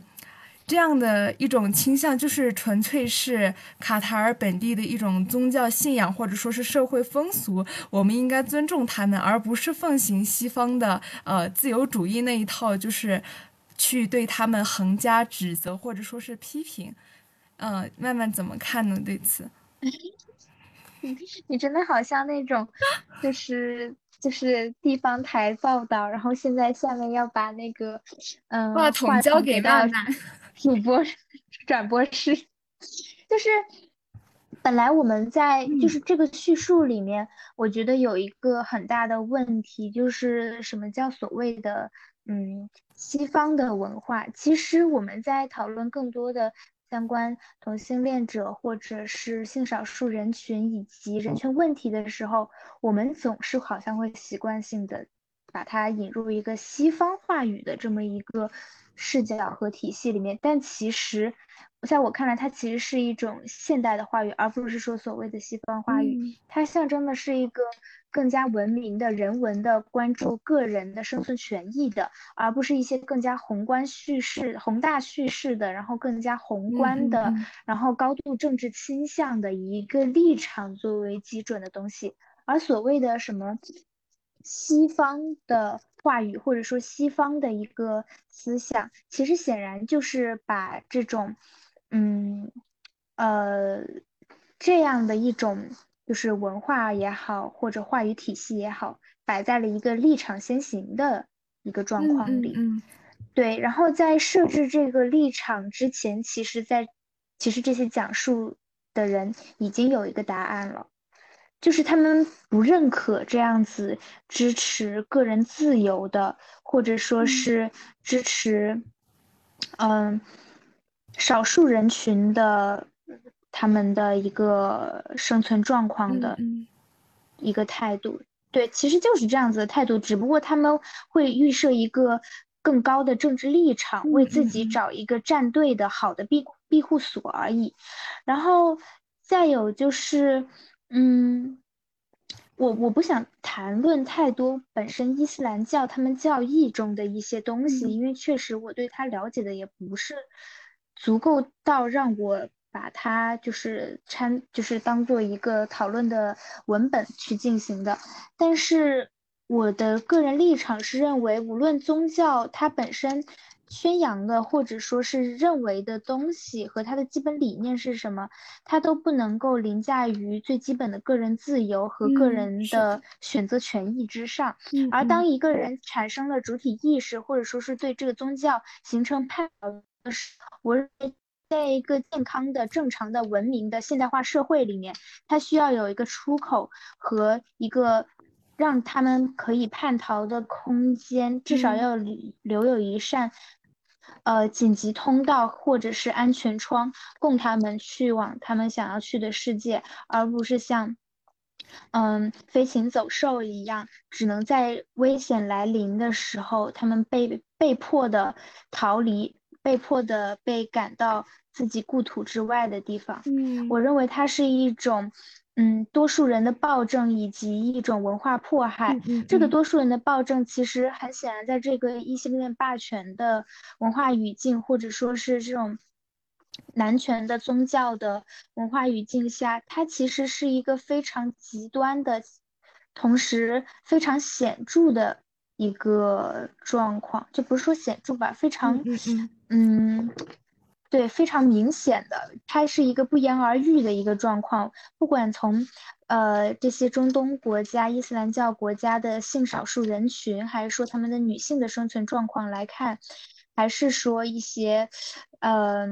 这样的一种倾向，就是纯粹是卡塔尔本地的一种宗教信仰，或者说是社会风俗，我们应该尊重他们，而不是奉行西方的呃自由主义那一套，就是去对他们横加指责或者说是批评。嗯，慢慢怎么看呢？对此，*laughs* 你真的好像那种，就是。就是地方台报道，然后现在下面要把那个嗯话筒交给到主播 *laughs* 转播室。就是本来我们在就是这个叙述里面，我觉得有一个很大的问题，就是什么叫所谓的嗯西方的文化？其实我们在讨论更多的。相关同性恋者或者是性少数人群以及人权问题的时候，我们总是好像会习惯性的把它引入一个西方话语的这么一个视角和体系里面，但其实在我看来，它其实是一种现代的话语，而不是说所谓的西方话语，它象征的是一个。更加文明的人文的关注个人的生存权益的，而不是一些更加宏观叙事、宏大叙事的，然后更加宏观的，然后高度政治倾向的一个立场作为基准的东西。而所谓的什么西方的话语，或者说西方的一个思想，其实显然就是把这种，嗯，呃，这样的一种。就是文化也好，或者话语体系也好，摆在了一个立场先行的一个状况里。嗯，对。然后在设置这个立场之前，其实，在其实这些讲述的人已经有一个答案了，就是他们不认可这样子支持个人自由的，或者说是支持嗯少数人群的。他们的一个生存状况的一个态度，对，其实就是这样子的态度，只不过他们会预设一个更高的政治立场，为自己找一个站队的好的庇庇护所而已。然后再有就是，嗯，我我不想谈论太多本身伊斯兰教他们教义中的一些东西，因为确实我对他了解的也不是足够到让我。把它就是参，就是当做一个讨论的文本去进行的。但是我的个人立场是认为，无论宗教它本身宣扬的或者说是认为的东西和它的基本理念是什么，它都不能够凌驾于最基本的个人自由和个人的选择权益之上。而当一个人产生了主体意识，或者说是对这个宗教形成判我认为。在一个健康的、正常的、文明的现代化社会里面，它需要有一个出口和一个让他们可以叛逃的空间，至少要留有一扇呃紧急通道或者是安全窗，供他们去往他们想要去的世界，而不是像嗯飞禽走兽一样，只能在危险来临的时候，他们被被迫的逃离。被迫的被赶到自己故土之外的地方，嗯，我认为它是一种，嗯，多数人的暴政以及一种文化迫害。这个多数人的暴政其实很显然，在这个异性恋霸权的文化语境，或者说是这种男权的宗教的文化语境下，它其实是一个非常极端的，同时非常显著的。一个状况，就不是说显著吧，非常，嗯，对，非常明显的，它是一个不言而喻的一个状况。不管从呃这些中东国家、伊斯兰教国家的性少数人群，还是说他们的女性的生存状况来看，还是说一些呃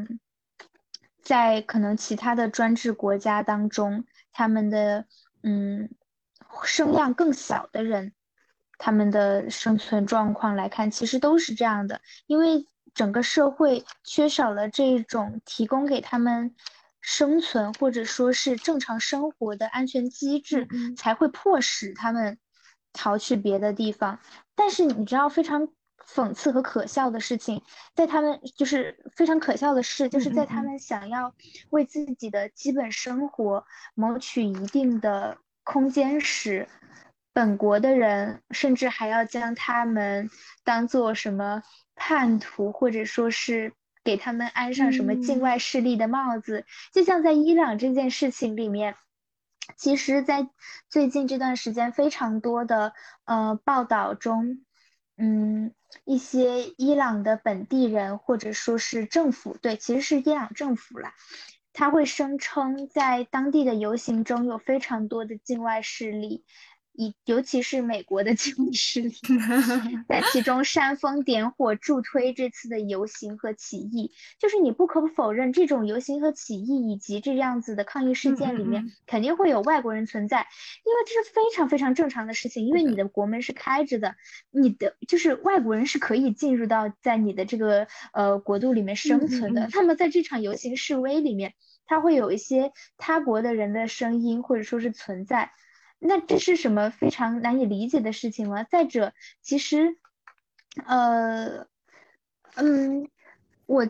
在可能其他的专制国家当中，他们的嗯声量更小的人，他们的生存状况来看，其实都是这样的，因为。整个社会缺少了这种提供给他们生存或者说是正常生活的安全机制，才会迫使他们逃去别的地方。但是你知道非常讽刺和可笑的事情，在他们就是非常可笑的事，就是在他们想要为自己的基本生活谋取一定的空间时，本国的人甚至还要将他们当做什么？叛徒，或者说是给他们安上什么境外势力的帽子，就像在伊朗这件事情里面，其实，在最近这段时间非常多的呃报道中，嗯，一些伊朗的本地人或者说是政府，对，其实是伊朗政府啦，他会声称在当地的游行中有非常多的境外势力。以尤其是美国的经济势力，*laughs* 在其中煽风点火助推这次的游行和起义，就是你不可否认，这种游行和起义以及这样子的抗议事件里面，肯定会有外国人存在，因为这是非常非常正常的事情，因为你的国门是开着的，你的就是外国人是可以进入到在你的这个呃国度里面生存的。那么在这场游行示威里面，他会有一些他国的人的声音或者说是存在。那这是什么非常难以理解的事情吗？再者，其实，呃，嗯，我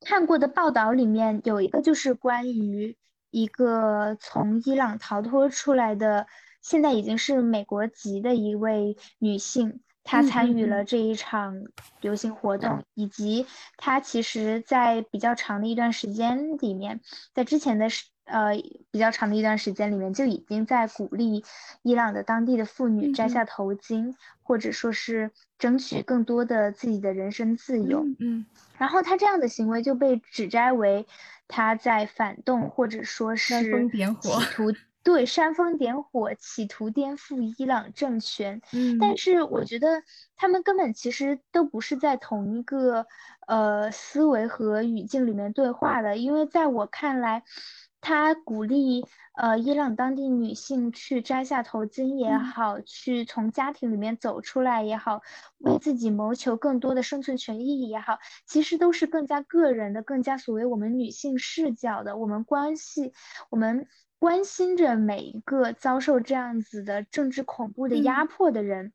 看过的报道里面有一个就是关于一个从伊朗逃脱出来的，现在已经是美国籍的一位女性。他参与了这一场游行活动，以及他其实，在比较长的一段时间里面，在之前的呃比较长的一段时间里面，就已经在鼓励伊朗的当地的妇女摘下头巾，或者说是争取更多的自己的人身自由。嗯，然后他这样的行为就被指摘为他在反动，或者说是企图。*laughs* 对，煽风点火，企图颠覆伊朗政权。嗯，但是我觉得他们根本其实都不是在同一个呃思维和语境里面对话的，因为在我看来，他鼓励呃伊朗当地女性去摘下头巾也好，去从家庭里面走出来也好，为自己谋求更多的生存权益也好，其实都是更加个人的，更加所谓我们女性视角的，我们关系，我们。关心着每一个遭受这样子的政治恐怖的压迫的人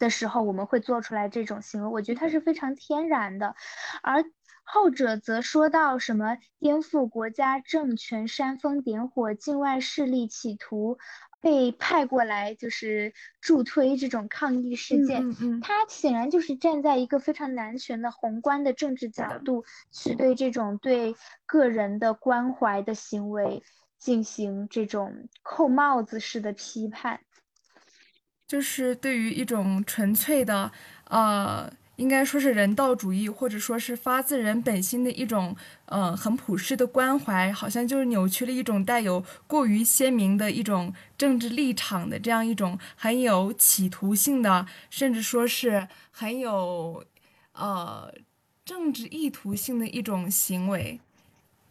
的时候，我们会做出来这种行为。我觉得它是非常天然的，而后者则说到什么颠覆国家政权、煽风点火、境外势力企图被派过来就是助推这种抗议事件。嗯嗯，他显然就是站在一个非常男权的宏观的政治角度去对这种对个人的关怀的行为。进行这种扣帽子式的批判，就是对于一种纯粹的，呃，应该说是人道主义，或者说是发自人本心的一种，呃，很普世的关怀，好像就是扭曲了一种带有过于鲜明的一种政治立场的这样一种很有企图性的，甚至说是很有，呃，政治意图性的一种行为。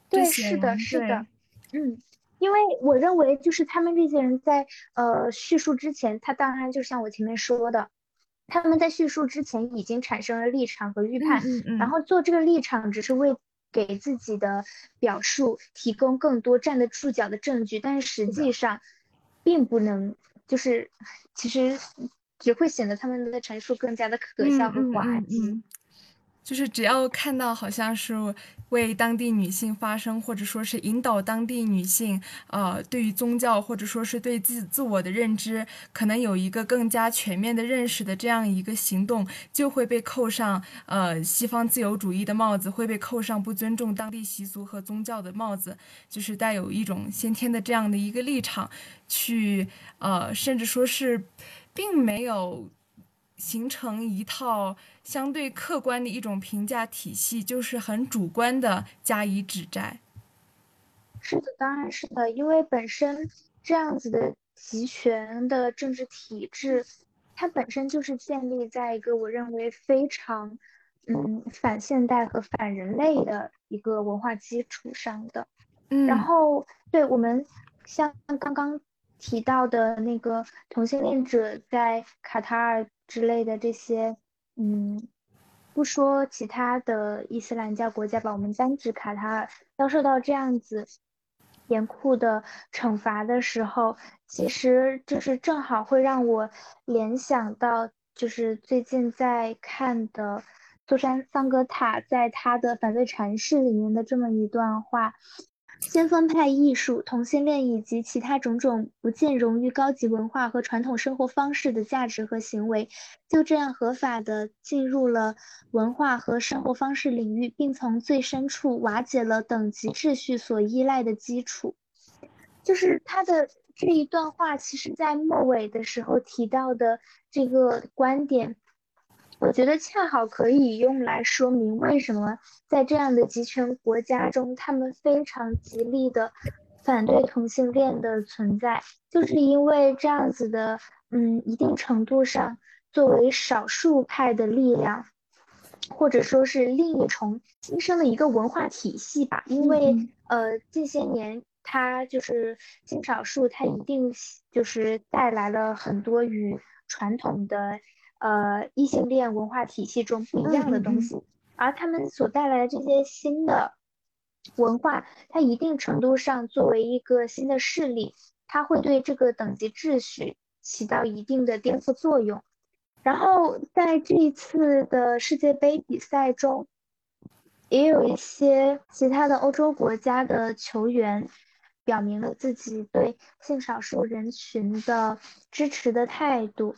对，是的，是的，嗯。因为我认为，就是他们这些人在呃叙述之前，他当然就像我前面说的，他们在叙述之前已经产生了立场和预判，然后做这个立场只是为给自己的表述提供更多站得住脚的证据，但是实际上并不能，就是其实只会显得他们的陈述更加的可笑和滑稽。就是只要看到好像是为当地女性发声，或者说是引导当地女性，呃，对于宗教或者说是对自自我的认知，可能有一个更加全面的认识的这样一个行动，就会被扣上呃西方自由主义的帽子，会被扣上不尊重当地习俗和宗教的帽子，就是带有一种先天的这样的一个立场，去呃，甚至说是并没有。形成一套相对客观的一种评价体系，就是很主观的加以指摘。是的，当然是的，因为本身这样子的集权的政治体制，它本身就是建立在一个我认为非常嗯反现代和反人类的一个文化基础上的。嗯，然后对我们像刚刚提到的那个同性恋者在卡塔尔之类的这些，嗯，不说其他的伊斯兰教国家吧，我们单指卡塔尔遭受到这样子严酷的惩罚的时候，其实就是正好会让我联想到，就是最近在看的苏珊桑格塔在他的《反对阐释》里面的这么一段话。先锋派艺术、同性恋以及其他种种不见容于高级文化和传统生活方式的价值和行为，就这样合法的进入了文化和生活方式领域，并从最深处瓦解了等级秩序所依赖的基础。就是他的这一段话，其实在末尾的时候提到的这个观点。我觉得恰好可以用来说明为什么在这样的集权国家中，他们非常极力的反对同性恋的存在，就是因为这样子的，嗯，一定程度上作为少数派的力量，或者说是另一重新生的一个文化体系吧。因为呃，近些年它就是性少数，它一定就是带来了很多与传统的。呃，异性恋文化体系中不一样的东西，而他们所带来的这些新的文化，它一定程度上作为一个新的势力，它会对这个等级秩序起到一定的颠覆作用。然后在这一次的世界杯比赛中，也有一些其他的欧洲国家的球员表明了自己对性少数人群的支持的态度。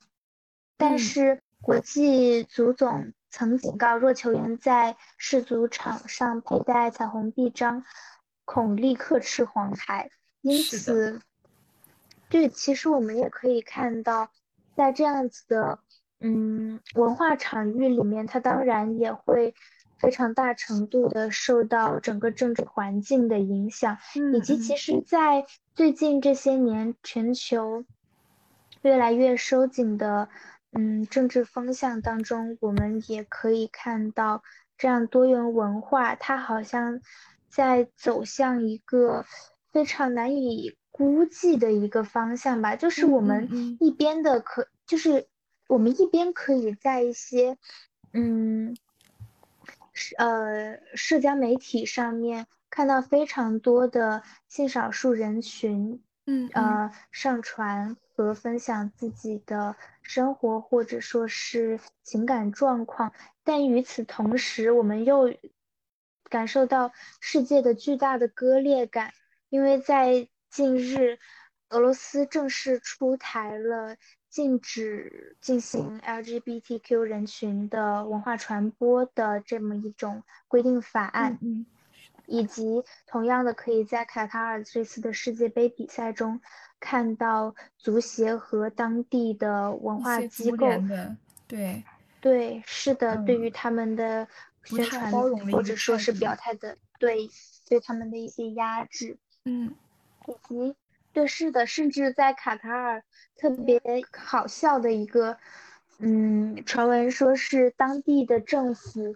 但是国际足总曾警告，若球员在世足场上佩戴彩虹臂章，恐立刻吃黄牌。因此，对，其实我们也可以看到，在这样子的嗯文化场域里面，它当然也会非常大程度的受到整个政治环境的影响，以及其实，在最近这些年，全球越来越收紧的。嗯，政治风向当中，我们也可以看到，这样多元文化它好像在走向一个非常难以估计的一个方向吧。就是我们一边的可，就是我们一边可以在一些嗯，呃，社交媒体上面看到非常多的性少数人群，嗯呃，上传。和分享自己的生活或者说是情感状况，但与此同时，我们又感受到世界的巨大的割裂感，因为在近日，俄罗斯正式出台了禁止进行 LGBTQ 人群的文化传播的这么一种规定法案。嗯。以及同样的，可以在卡塔尔这次的世界杯比赛中看到足协和当地的文化机构的对对是的，对于他们的宣传或者说是表态的对对他们的一些压制，嗯，以及对是的，甚至在卡塔尔特别好笑的一个嗯传闻，说是当地的政府。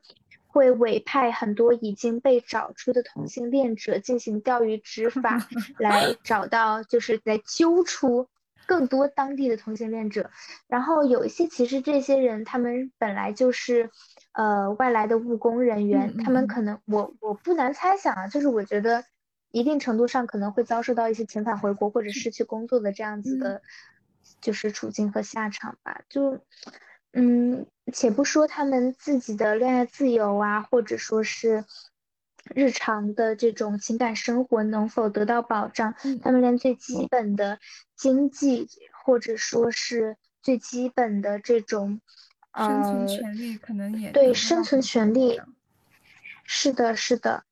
会委派很多已经被找出的同性恋者进行钓鱼执法，*laughs* 来找到就是来揪出更多当地的同性恋者。然后有一些其实这些人他们本来就是呃外来的务工人员，他们可能我我不难猜想啊，就是我觉得一定程度上可能会遭受到一些遣返回国或者失去工作的这样子的，就是处境和下场吧。就嗯。且不说他们自己的恋爱自由啊，或者说是日常的这种情感生活能否得到保障，他们连最基本的经济或者说是最基本的这种生存权利可能也对生存权利，是的，是的。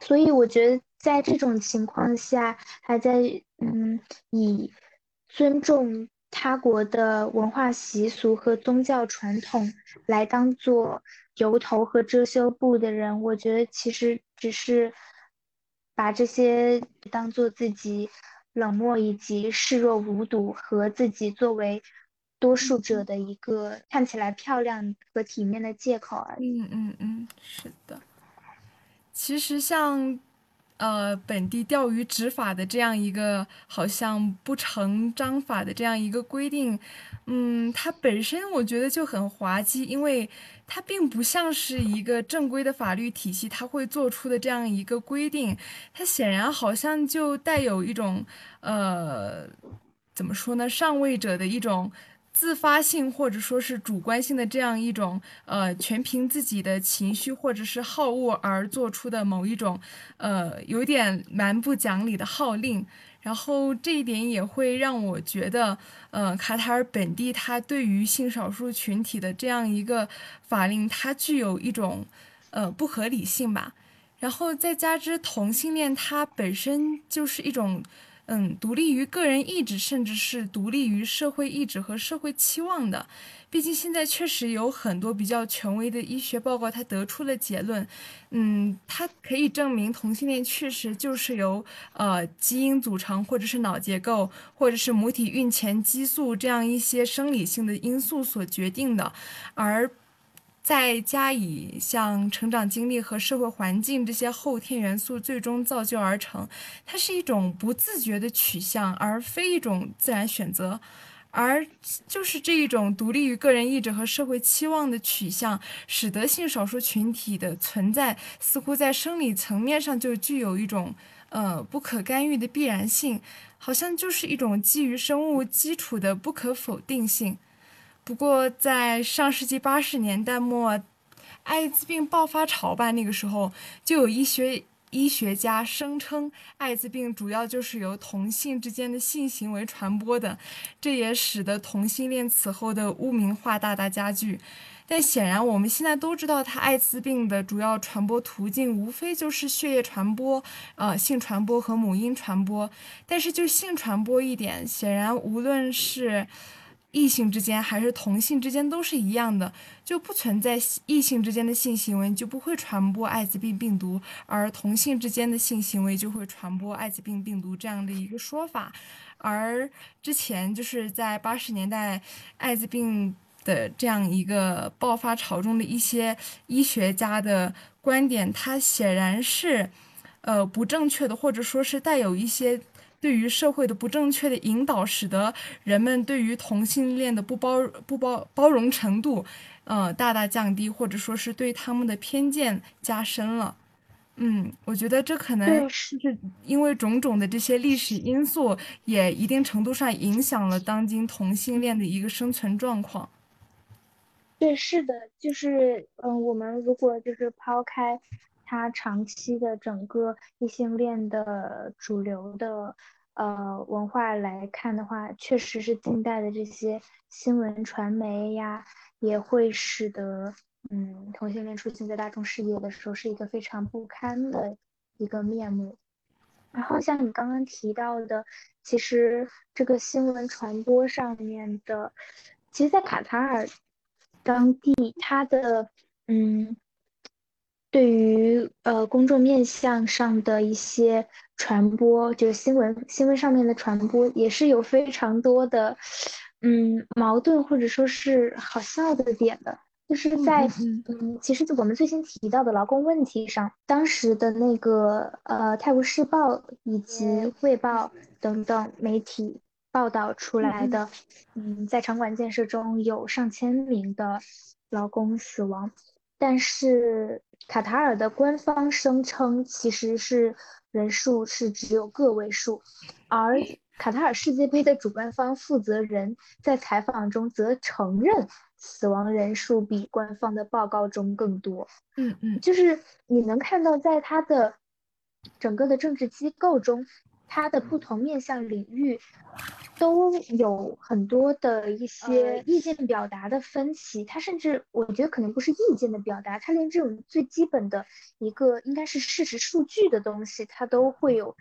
所以我觉得在这种情况下，还在嗯以尊重。他国的文化习俗和宗教传统来当做由头和遮羞布的人，我觉得其实只是把这些当做自己冷漠以及视若无睹和自己作为多数者的一个看起来漂亮和体面的借口而已。嗯嗯嗯，是的。其实像。呃，本地钓鱼执法的这样一个好像不成章法的这样一个规定，嗯，它本身我觉得就很滑稽，因为它并不像是一个正规的法律体系，它会做出的这样一个规定，它显然好像就带有一种呃，怎么说呢，上位者的一种。自发性或者说是主观性的这样一种，呃，全凭自己的情绪或者是好恶而做出的某一种，呃，有点蛮不讲理的号令。然后这一点也会让我觉得，呃，卡塔尔本地它对于性少数群体的这样一个法令，它具有一种，呃，不合理性吧。然后再加之同性恋它本身就是一种。嗯，独立于个人意志，甚至是独立于社会意志和社会期望的。毕竟现在确实有很多比较权威的医学报告，它得出了结论，嗯，它可以证明同性恋确实就是由呃基因组成，或者是脑结构，或者是母体孕前激素这样一些生理性的因素所决定的，而。再加以像成长经历和社会环境这些后天元素最终造就而成，它是一种不自觉的取向，而非一种自然选择。而就是这一种独立于个人意志和社会期望的取向，使得性少数群体的存在似乎在生理层面上就具有一种呃不可干预的必然性，好像就是一种基于生物基础的不可否定性。不过，在上世纪八十年代末，艾滋病爆发潮吧，那个时候就有医学医学家声称，艾滋病主要就是由同性之间的性行为传播的，这也使得同性恋此后的污名化大大加剧。但显然，我们现在都知道，它艾滋病的主要传播途径无非就是血液传播、呃性传播和母婴传播。但是就性传播一点，显然无论是异性之间还是同性之间都是一样的，就不存在异性之间的性行为就不会传播艾滋病病毒，而同性之间的性行为就会传播艾滋病病毒这样的一个说法。而之前就是在八十年代艾滋病的这样一个爆发潮中的一些医学家的观点，它显然是呃不正确的，或者说是带有一些。对于社会的不正确的引导，使得人们对于同性恋的不包不包包容程度，呃，大大降低，或者说是对他们的偏见加深了。嗯，我觉得这可能是因为种种的这些历史因素，也一定程度上影响了当今同性恋的一个生存状况。对，是的，就是嗯，我们如果就是抛开他长期的整个异性恋的主流的。呃，文化来看的话，确实是近代的这些新闻传媒呀，也会使得嗯同性恋出现在大众视野的时候，是一个非常不堪的一个面目。然后像你刚刚提到的，其实这个新闻传播上面的，其实，在卡塔尔当地，它的嗯。对于呃公众面向上的一些传播，就是新闻新闻上面的传播，也是有非常多的嗯矛盾或者说是好笑的点的。就是在嗯，其实我们最新提到的劳工问题上，当时的那个呃《泰晤士报》以及《卫报》等等媒体报道出来的，嗯，在场馆建设中有上千名的劳工死亡。但是卡塔尔的官方声称其实是人数是只有个位数，而卡塔尔世界杯的主办方负责人在采访中则承认死亡人数比官方的报告中更多。嗯嗯，就是你能看到在他的整个的政治机构中，他的不同面向领域。都有很多的一些意见表达的分歧，它甚至我觉得可能不是意见的表达，它连这种最基本的一个应该是事实数据的东西，它都会有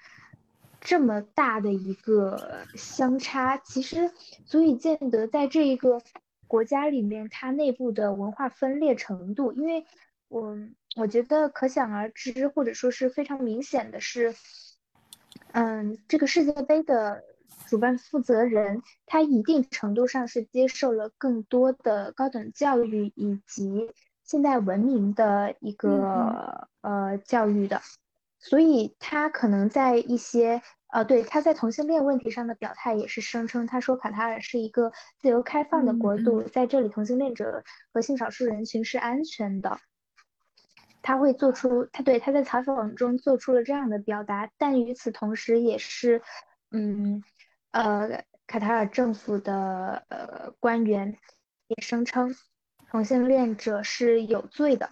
这么大的一个相差，其实足以见得在这一个国家里面，它内部的文化分裂程度。因为我我觉得可想而知，或者说是非常明显的是，嗯，这个世界杯的主办负责人，他一定程度上是接受了更多的高等教育以及现代文明的一个呃教育的。所以他可能在一些呃，对他在同性恋问题上的表态也是声称，他说卡塔尔是一个自由开放的国度，在这里同性恋者和性少数人群是安全的。他会做出他对他在采访中做出了这样的表达，但与此同时，也是嗯呃卡塔尔政府的呃官员也声称同性恋者是有罪的。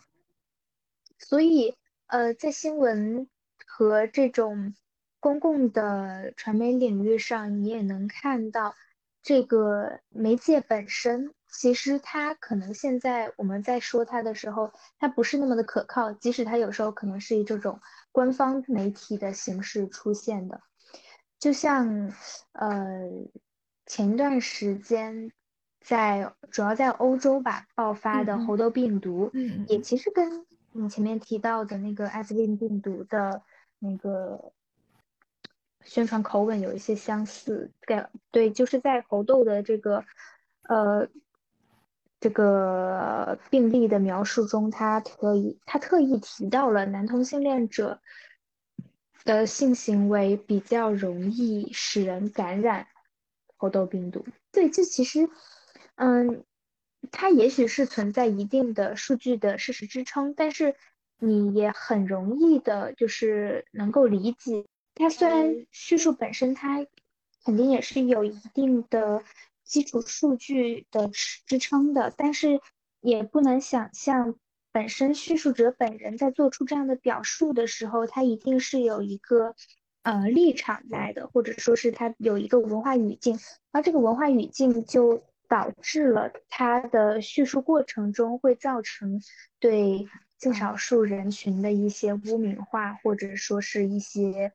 所以呃在新闻。和这种公共的传媒领域上，你也能看到，这个媒介本身，其实它可能现在我们在说它的时候，它不是那么的可靠，即使它有时候可能是以这种官方媒体的形式出现的，就像呃前一段时间在主要在欧洲吧爆发的猴痘病毒，也其实跟你前面提到的那个艾滋病病毒的。那个宣传口吻有一些相似，对对，就是在猴痘的这个呃这个病例的描述中，他特意他特意提到了男同性恋者的性行为比较容易使人感染猴痘病毒。对，这其实嗯，它也许是存在一定的数据的事实支撑，但是。你也很容易的，就是能够理解。它虽然叙述本身，它肯定也是有一定的基础数据的支撑的，但是也不能想象本身叙述者本人在做出这样的表述的时候，他一定是有一个呃立场在的，或者说是他有一个文化语境，而这个文化语境就导致了他的叙述过程中会造成对。性少数人群的一些污名化，或者说是一些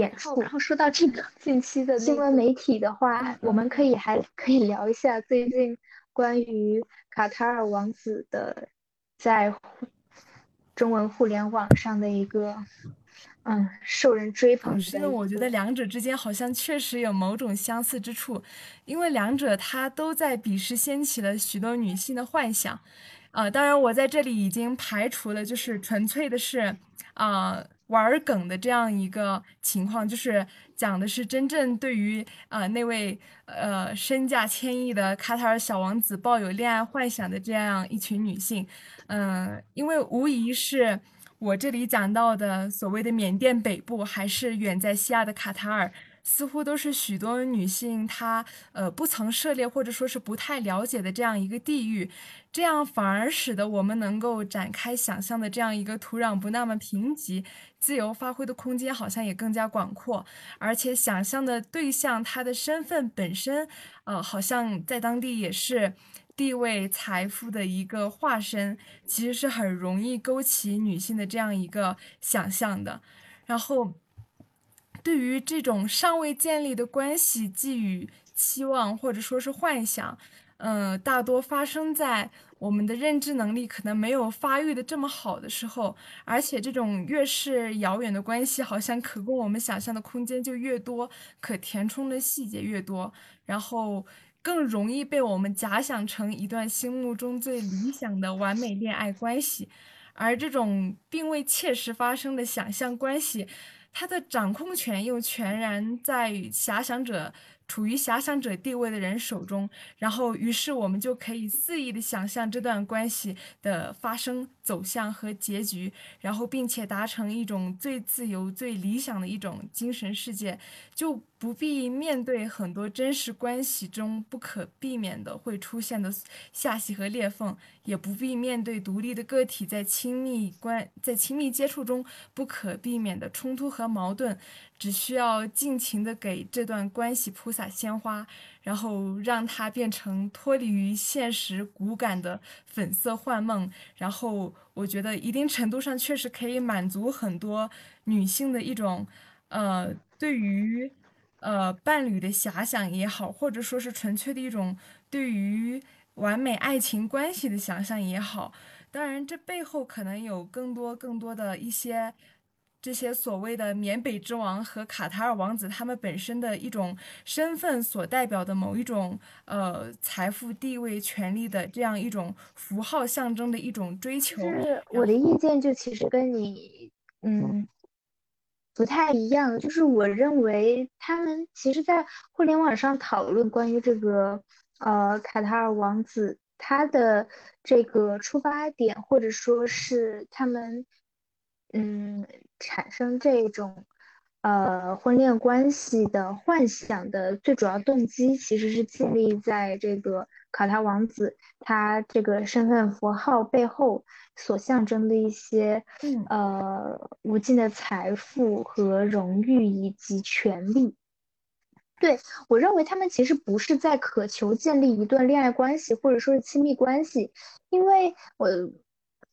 然后说到这个近期的新闻媒体的话，我们可以还可以聊一下最近关于卡塔尔王子的在中文互联网上的一个嗯受人追捧。是的，我觉得两者之间好像确实有某种相似之处，因为两者它都在彼时掀起了许多女性的幻想。呃，当然，我在这里已经排除了，就是纯粹的是，啊，玩梗的这样一个情况，就是讲的是真正对于呃那位呃身价千亿的卡塔尔小王子抱有恋爱幻想的这样一群女性，嗯，因为无疑是我这里讲到的所谓的缅甸北部，还是远在西亚的卡塔尔。似乎都是许多女性她呃不曾涉猎或者说是不太了解的这样一个地域，这样反而使得我们能够展开想象的这样一个土壤不那么贫瘠，自由发挥的空间好像也更加广阔，而且想象的对象他的身份本身，呃，好像在当地也是地位财富的一个化身，其实是很容易勾起女性的这样一个想象的，然后。对于这种尚未建立的关系寄予期望或者说是幻想，嗯，大多发生在我们的认知能力可能没有发育的这么好的时候，而且这种越是遥远的关系，好像可供我们想象的空间就越多，可填充的细节越多，然后更容易被我们假想成一段心目中最理想的完美恋爱关系，而这种并未切实发生的想象关系。他的掌控权又全然在遐想者。处于遐想者地位的人手中，然后于是我们就可以肆意的想象这段关系的发生走向和结局，然后并且达成一种最自由、最理想的一种精神世界，就不必面对很多真实关系中不可避免的会出现的下隙和裂缝，也不必面对独立的个体在亲密关在亲密接触中不可避免的冲突和矛盾。只需要尽情的给这段关系铺洒鲜花，然后让它变成脱离于现实骨感的粉色幻梦。然后我觉得一定程度上确实可以满足很多女性的一种，呃，对于呃伴侣的遐想也好，或者说是纯粹的一种对于完美爱情关系的想象也好，当然这背后可能有更多更多的一些。这些所谓的缅北之王和卡塔尔王子，他们本身的一种身份所代表的某一种呃财富、地位、权利的这样一种符号象征的一种追求。就是我的意见就其实跟你嗯不太一样，就是我认为他们其实，在互联网上讨论关于这个呃卡塔尔王子他的这个出发点，或者说是他们。嗯，产生这种呃婚恋关系的幻想的最主要动机，其实是建立在这个卡塔王子他这个身份符号背后所象征的一些呃无尽的财富和荣誉以及权利。对我认为他们其实不是在渴求建立一段恋爱关系或者说是亲密关系，因为我。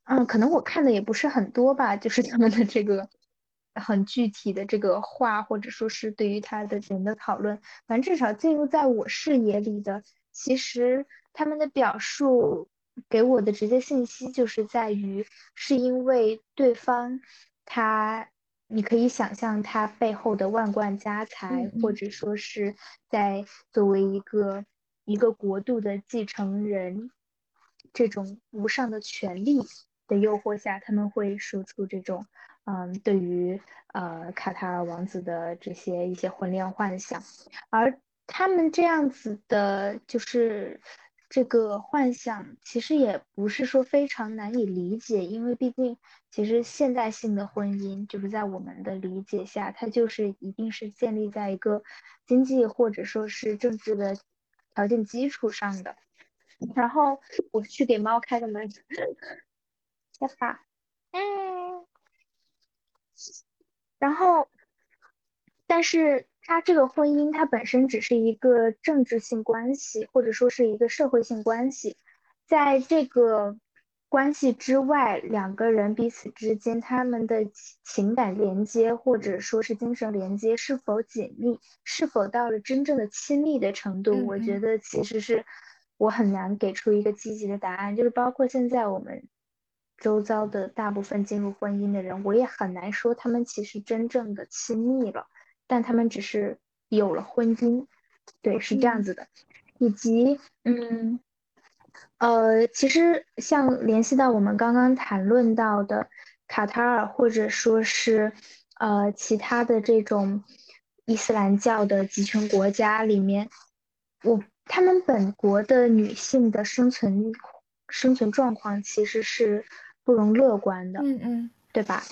嗯，可能我看的也不是很多吧，就是他们的这个很具体的这个话，或者说是对于他的人的讨论，反正至少进入在我视野里的，其实他们的表述给我的直接信息就是在于，是因为对方他，你可以想象他背后的万贯家财，或者说是在作为一个一个国度的继承人，这种无上的权利。的诱惑下，他们会说出这种，嗯，对于呃卡塔尔王子的这些一些婚恋幻想，而他们这样子的，就是这个幻想，其实也不是说非常难以理解，因为毕竟其实现代性的婚姻，就是在我们的理解下，它就是一定是建立在一个经济或者说是政治的条件基础上的。然后我去给猫开个门。*laughs* 切法，嗯，然后，但是他这个婚姻，它本身只是一个政治性关系，或者说是一个社会性关系，在这个关系之外，两个人彼此之间他们的情感连接，或者说是精神连接是否紧密，是否到了真正的亲密的程度，我觉得其实是我很难给出一个积极的答案，就是包括现在我们。周遭的大部分进入婚姻的人，我也很难说他们其实真正的亲密了，但他们只是有了婚姻，对，是这样子的。以及，嗯，呃，其实像联系到我们刚刚谈论到的卡塔尔，或者说是呃其他的这种伊斯兰教的集权国家里面，我他们本国的女性的生存生存状况其实是。不容乐观的，嗯嗯，对吧？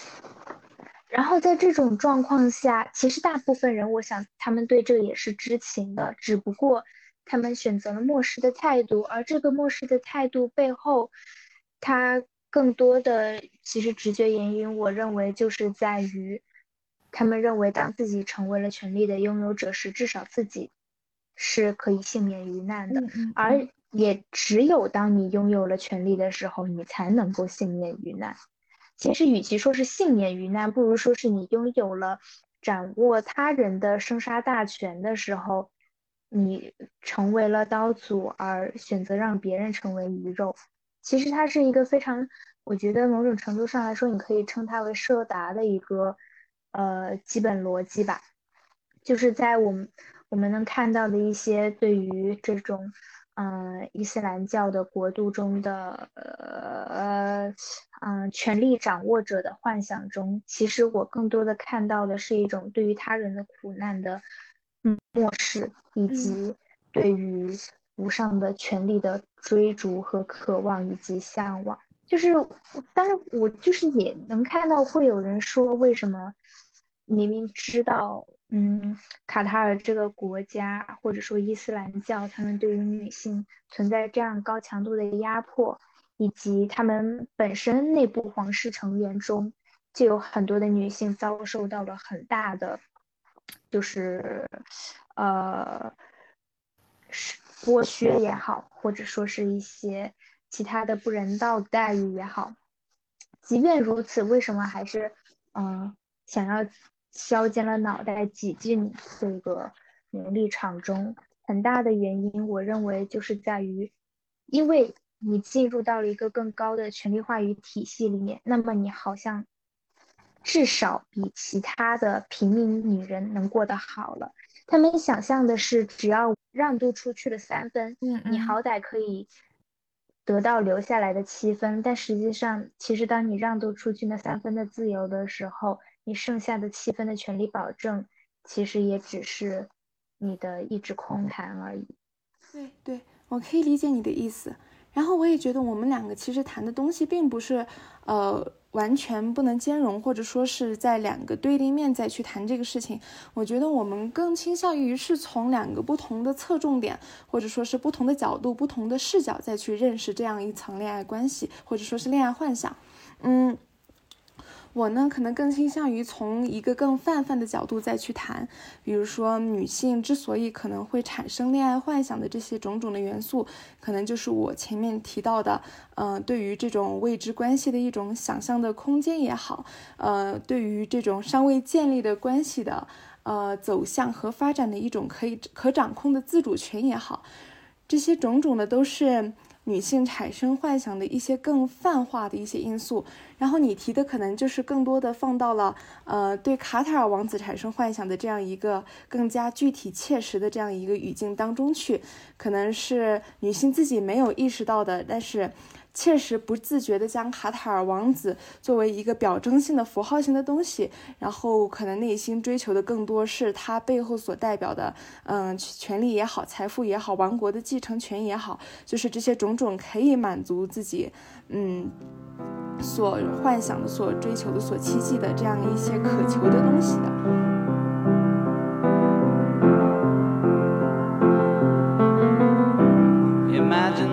然后在这种状况下，其实大部分人，我想他们对这个也是知情的，只不过他们选择了漠视的态度。而这个漠视的态度背后，它更多的其实直觉原因，我认为就是在于，他们认为当自己成为了权力的拥有者时，至少自己是可以幸免于难的，而。也只有当你拥有了权利的时候，你才能够幸免于难。其实，与其说是幸免于难，不如说是你拥有了掌握他人的生杀大权的时候，你成为了刀俎，而选择让别人成为鱼肉。其实，它是一个非常，我觉得某种程度上来说，你可以称它为设达的一个呃基本逻辑吧。就是在我们我们能看到的一些对于这种。嗯，伊斯兰教的国度中的呃嗯权力掌握者的幻想中，其实我更多的看到的是一种对于他人的苦难的漠视，以及对于无上的权力的追逐和渴望以及向往。就是，当然我就是也能看到会有人说，为什么明明知道。嗯，卡塔尔这个国家，或者说伊斯兰教，他们对于女性存在这样高强度的压迫，以及他们本身内部皇室成员中就有很多的女性遭受到了很大的，就是呃剥削也好，或者说是一些其他的不人道待遇也好。即便如此，为什么还是嗯想要？削尖了脑袋挤进这个名利场中。很大的原因，我认为就是在于，因为你进入到了一个更高的权力话语体系里面，那么你好像至少比其他的平民女人能过得好了。他们想象的是，只要让渡出去了三分，嗯，你好歹可以得到留下来的七分。但实际上，其实当你让渡出去那三分的自由的时候，你剩下的七分的权利保证，其实也只是你的一纸空谈而已。对对，我可以理解你的意思。然后我也觉得我们两个其实谈的东西并不是，呃。完全不能兼容，或者说是在两个对立面再去谈这个事情。我觉得我们更倾向于是从两个不同的侧重点，或者说是不同的角度、不同的视角再去认识这样一层恋爱关系，或者说是恋爱幻想。嗯。我呢，可能更倾向于从一个更泛泛的角度再去谈，比如说女性之所以可能会产生恋爱幻想的这些种种的元素，可能就是我前面提到的，呃，对于这种未知关系的一种想象的空间也好，呃，对于这种尚未建立的关系的，呃，走向和发展的一种可以可掌控的自主权也好，这些种种的都是。女性产生幻想的一些更泛化的一些因素，然后你提的可能就是更多的放到了呃对卡塔尔王子产生幻想的这样一个更加具体切实的这样一个语境当中去，可能是女性自己没有意识到的，但是。切实不自觉地将卡塔尔王子作为一个表征性的符号性的东西，然后可能内心追求的更多是他背后所代表的，嗯，权利也好，财富也好，王国的继承权也好，就是这些种种可以满足自己，嗯，所幻想的、所追求的、所期冀的这样一些渴求的东西的。imagine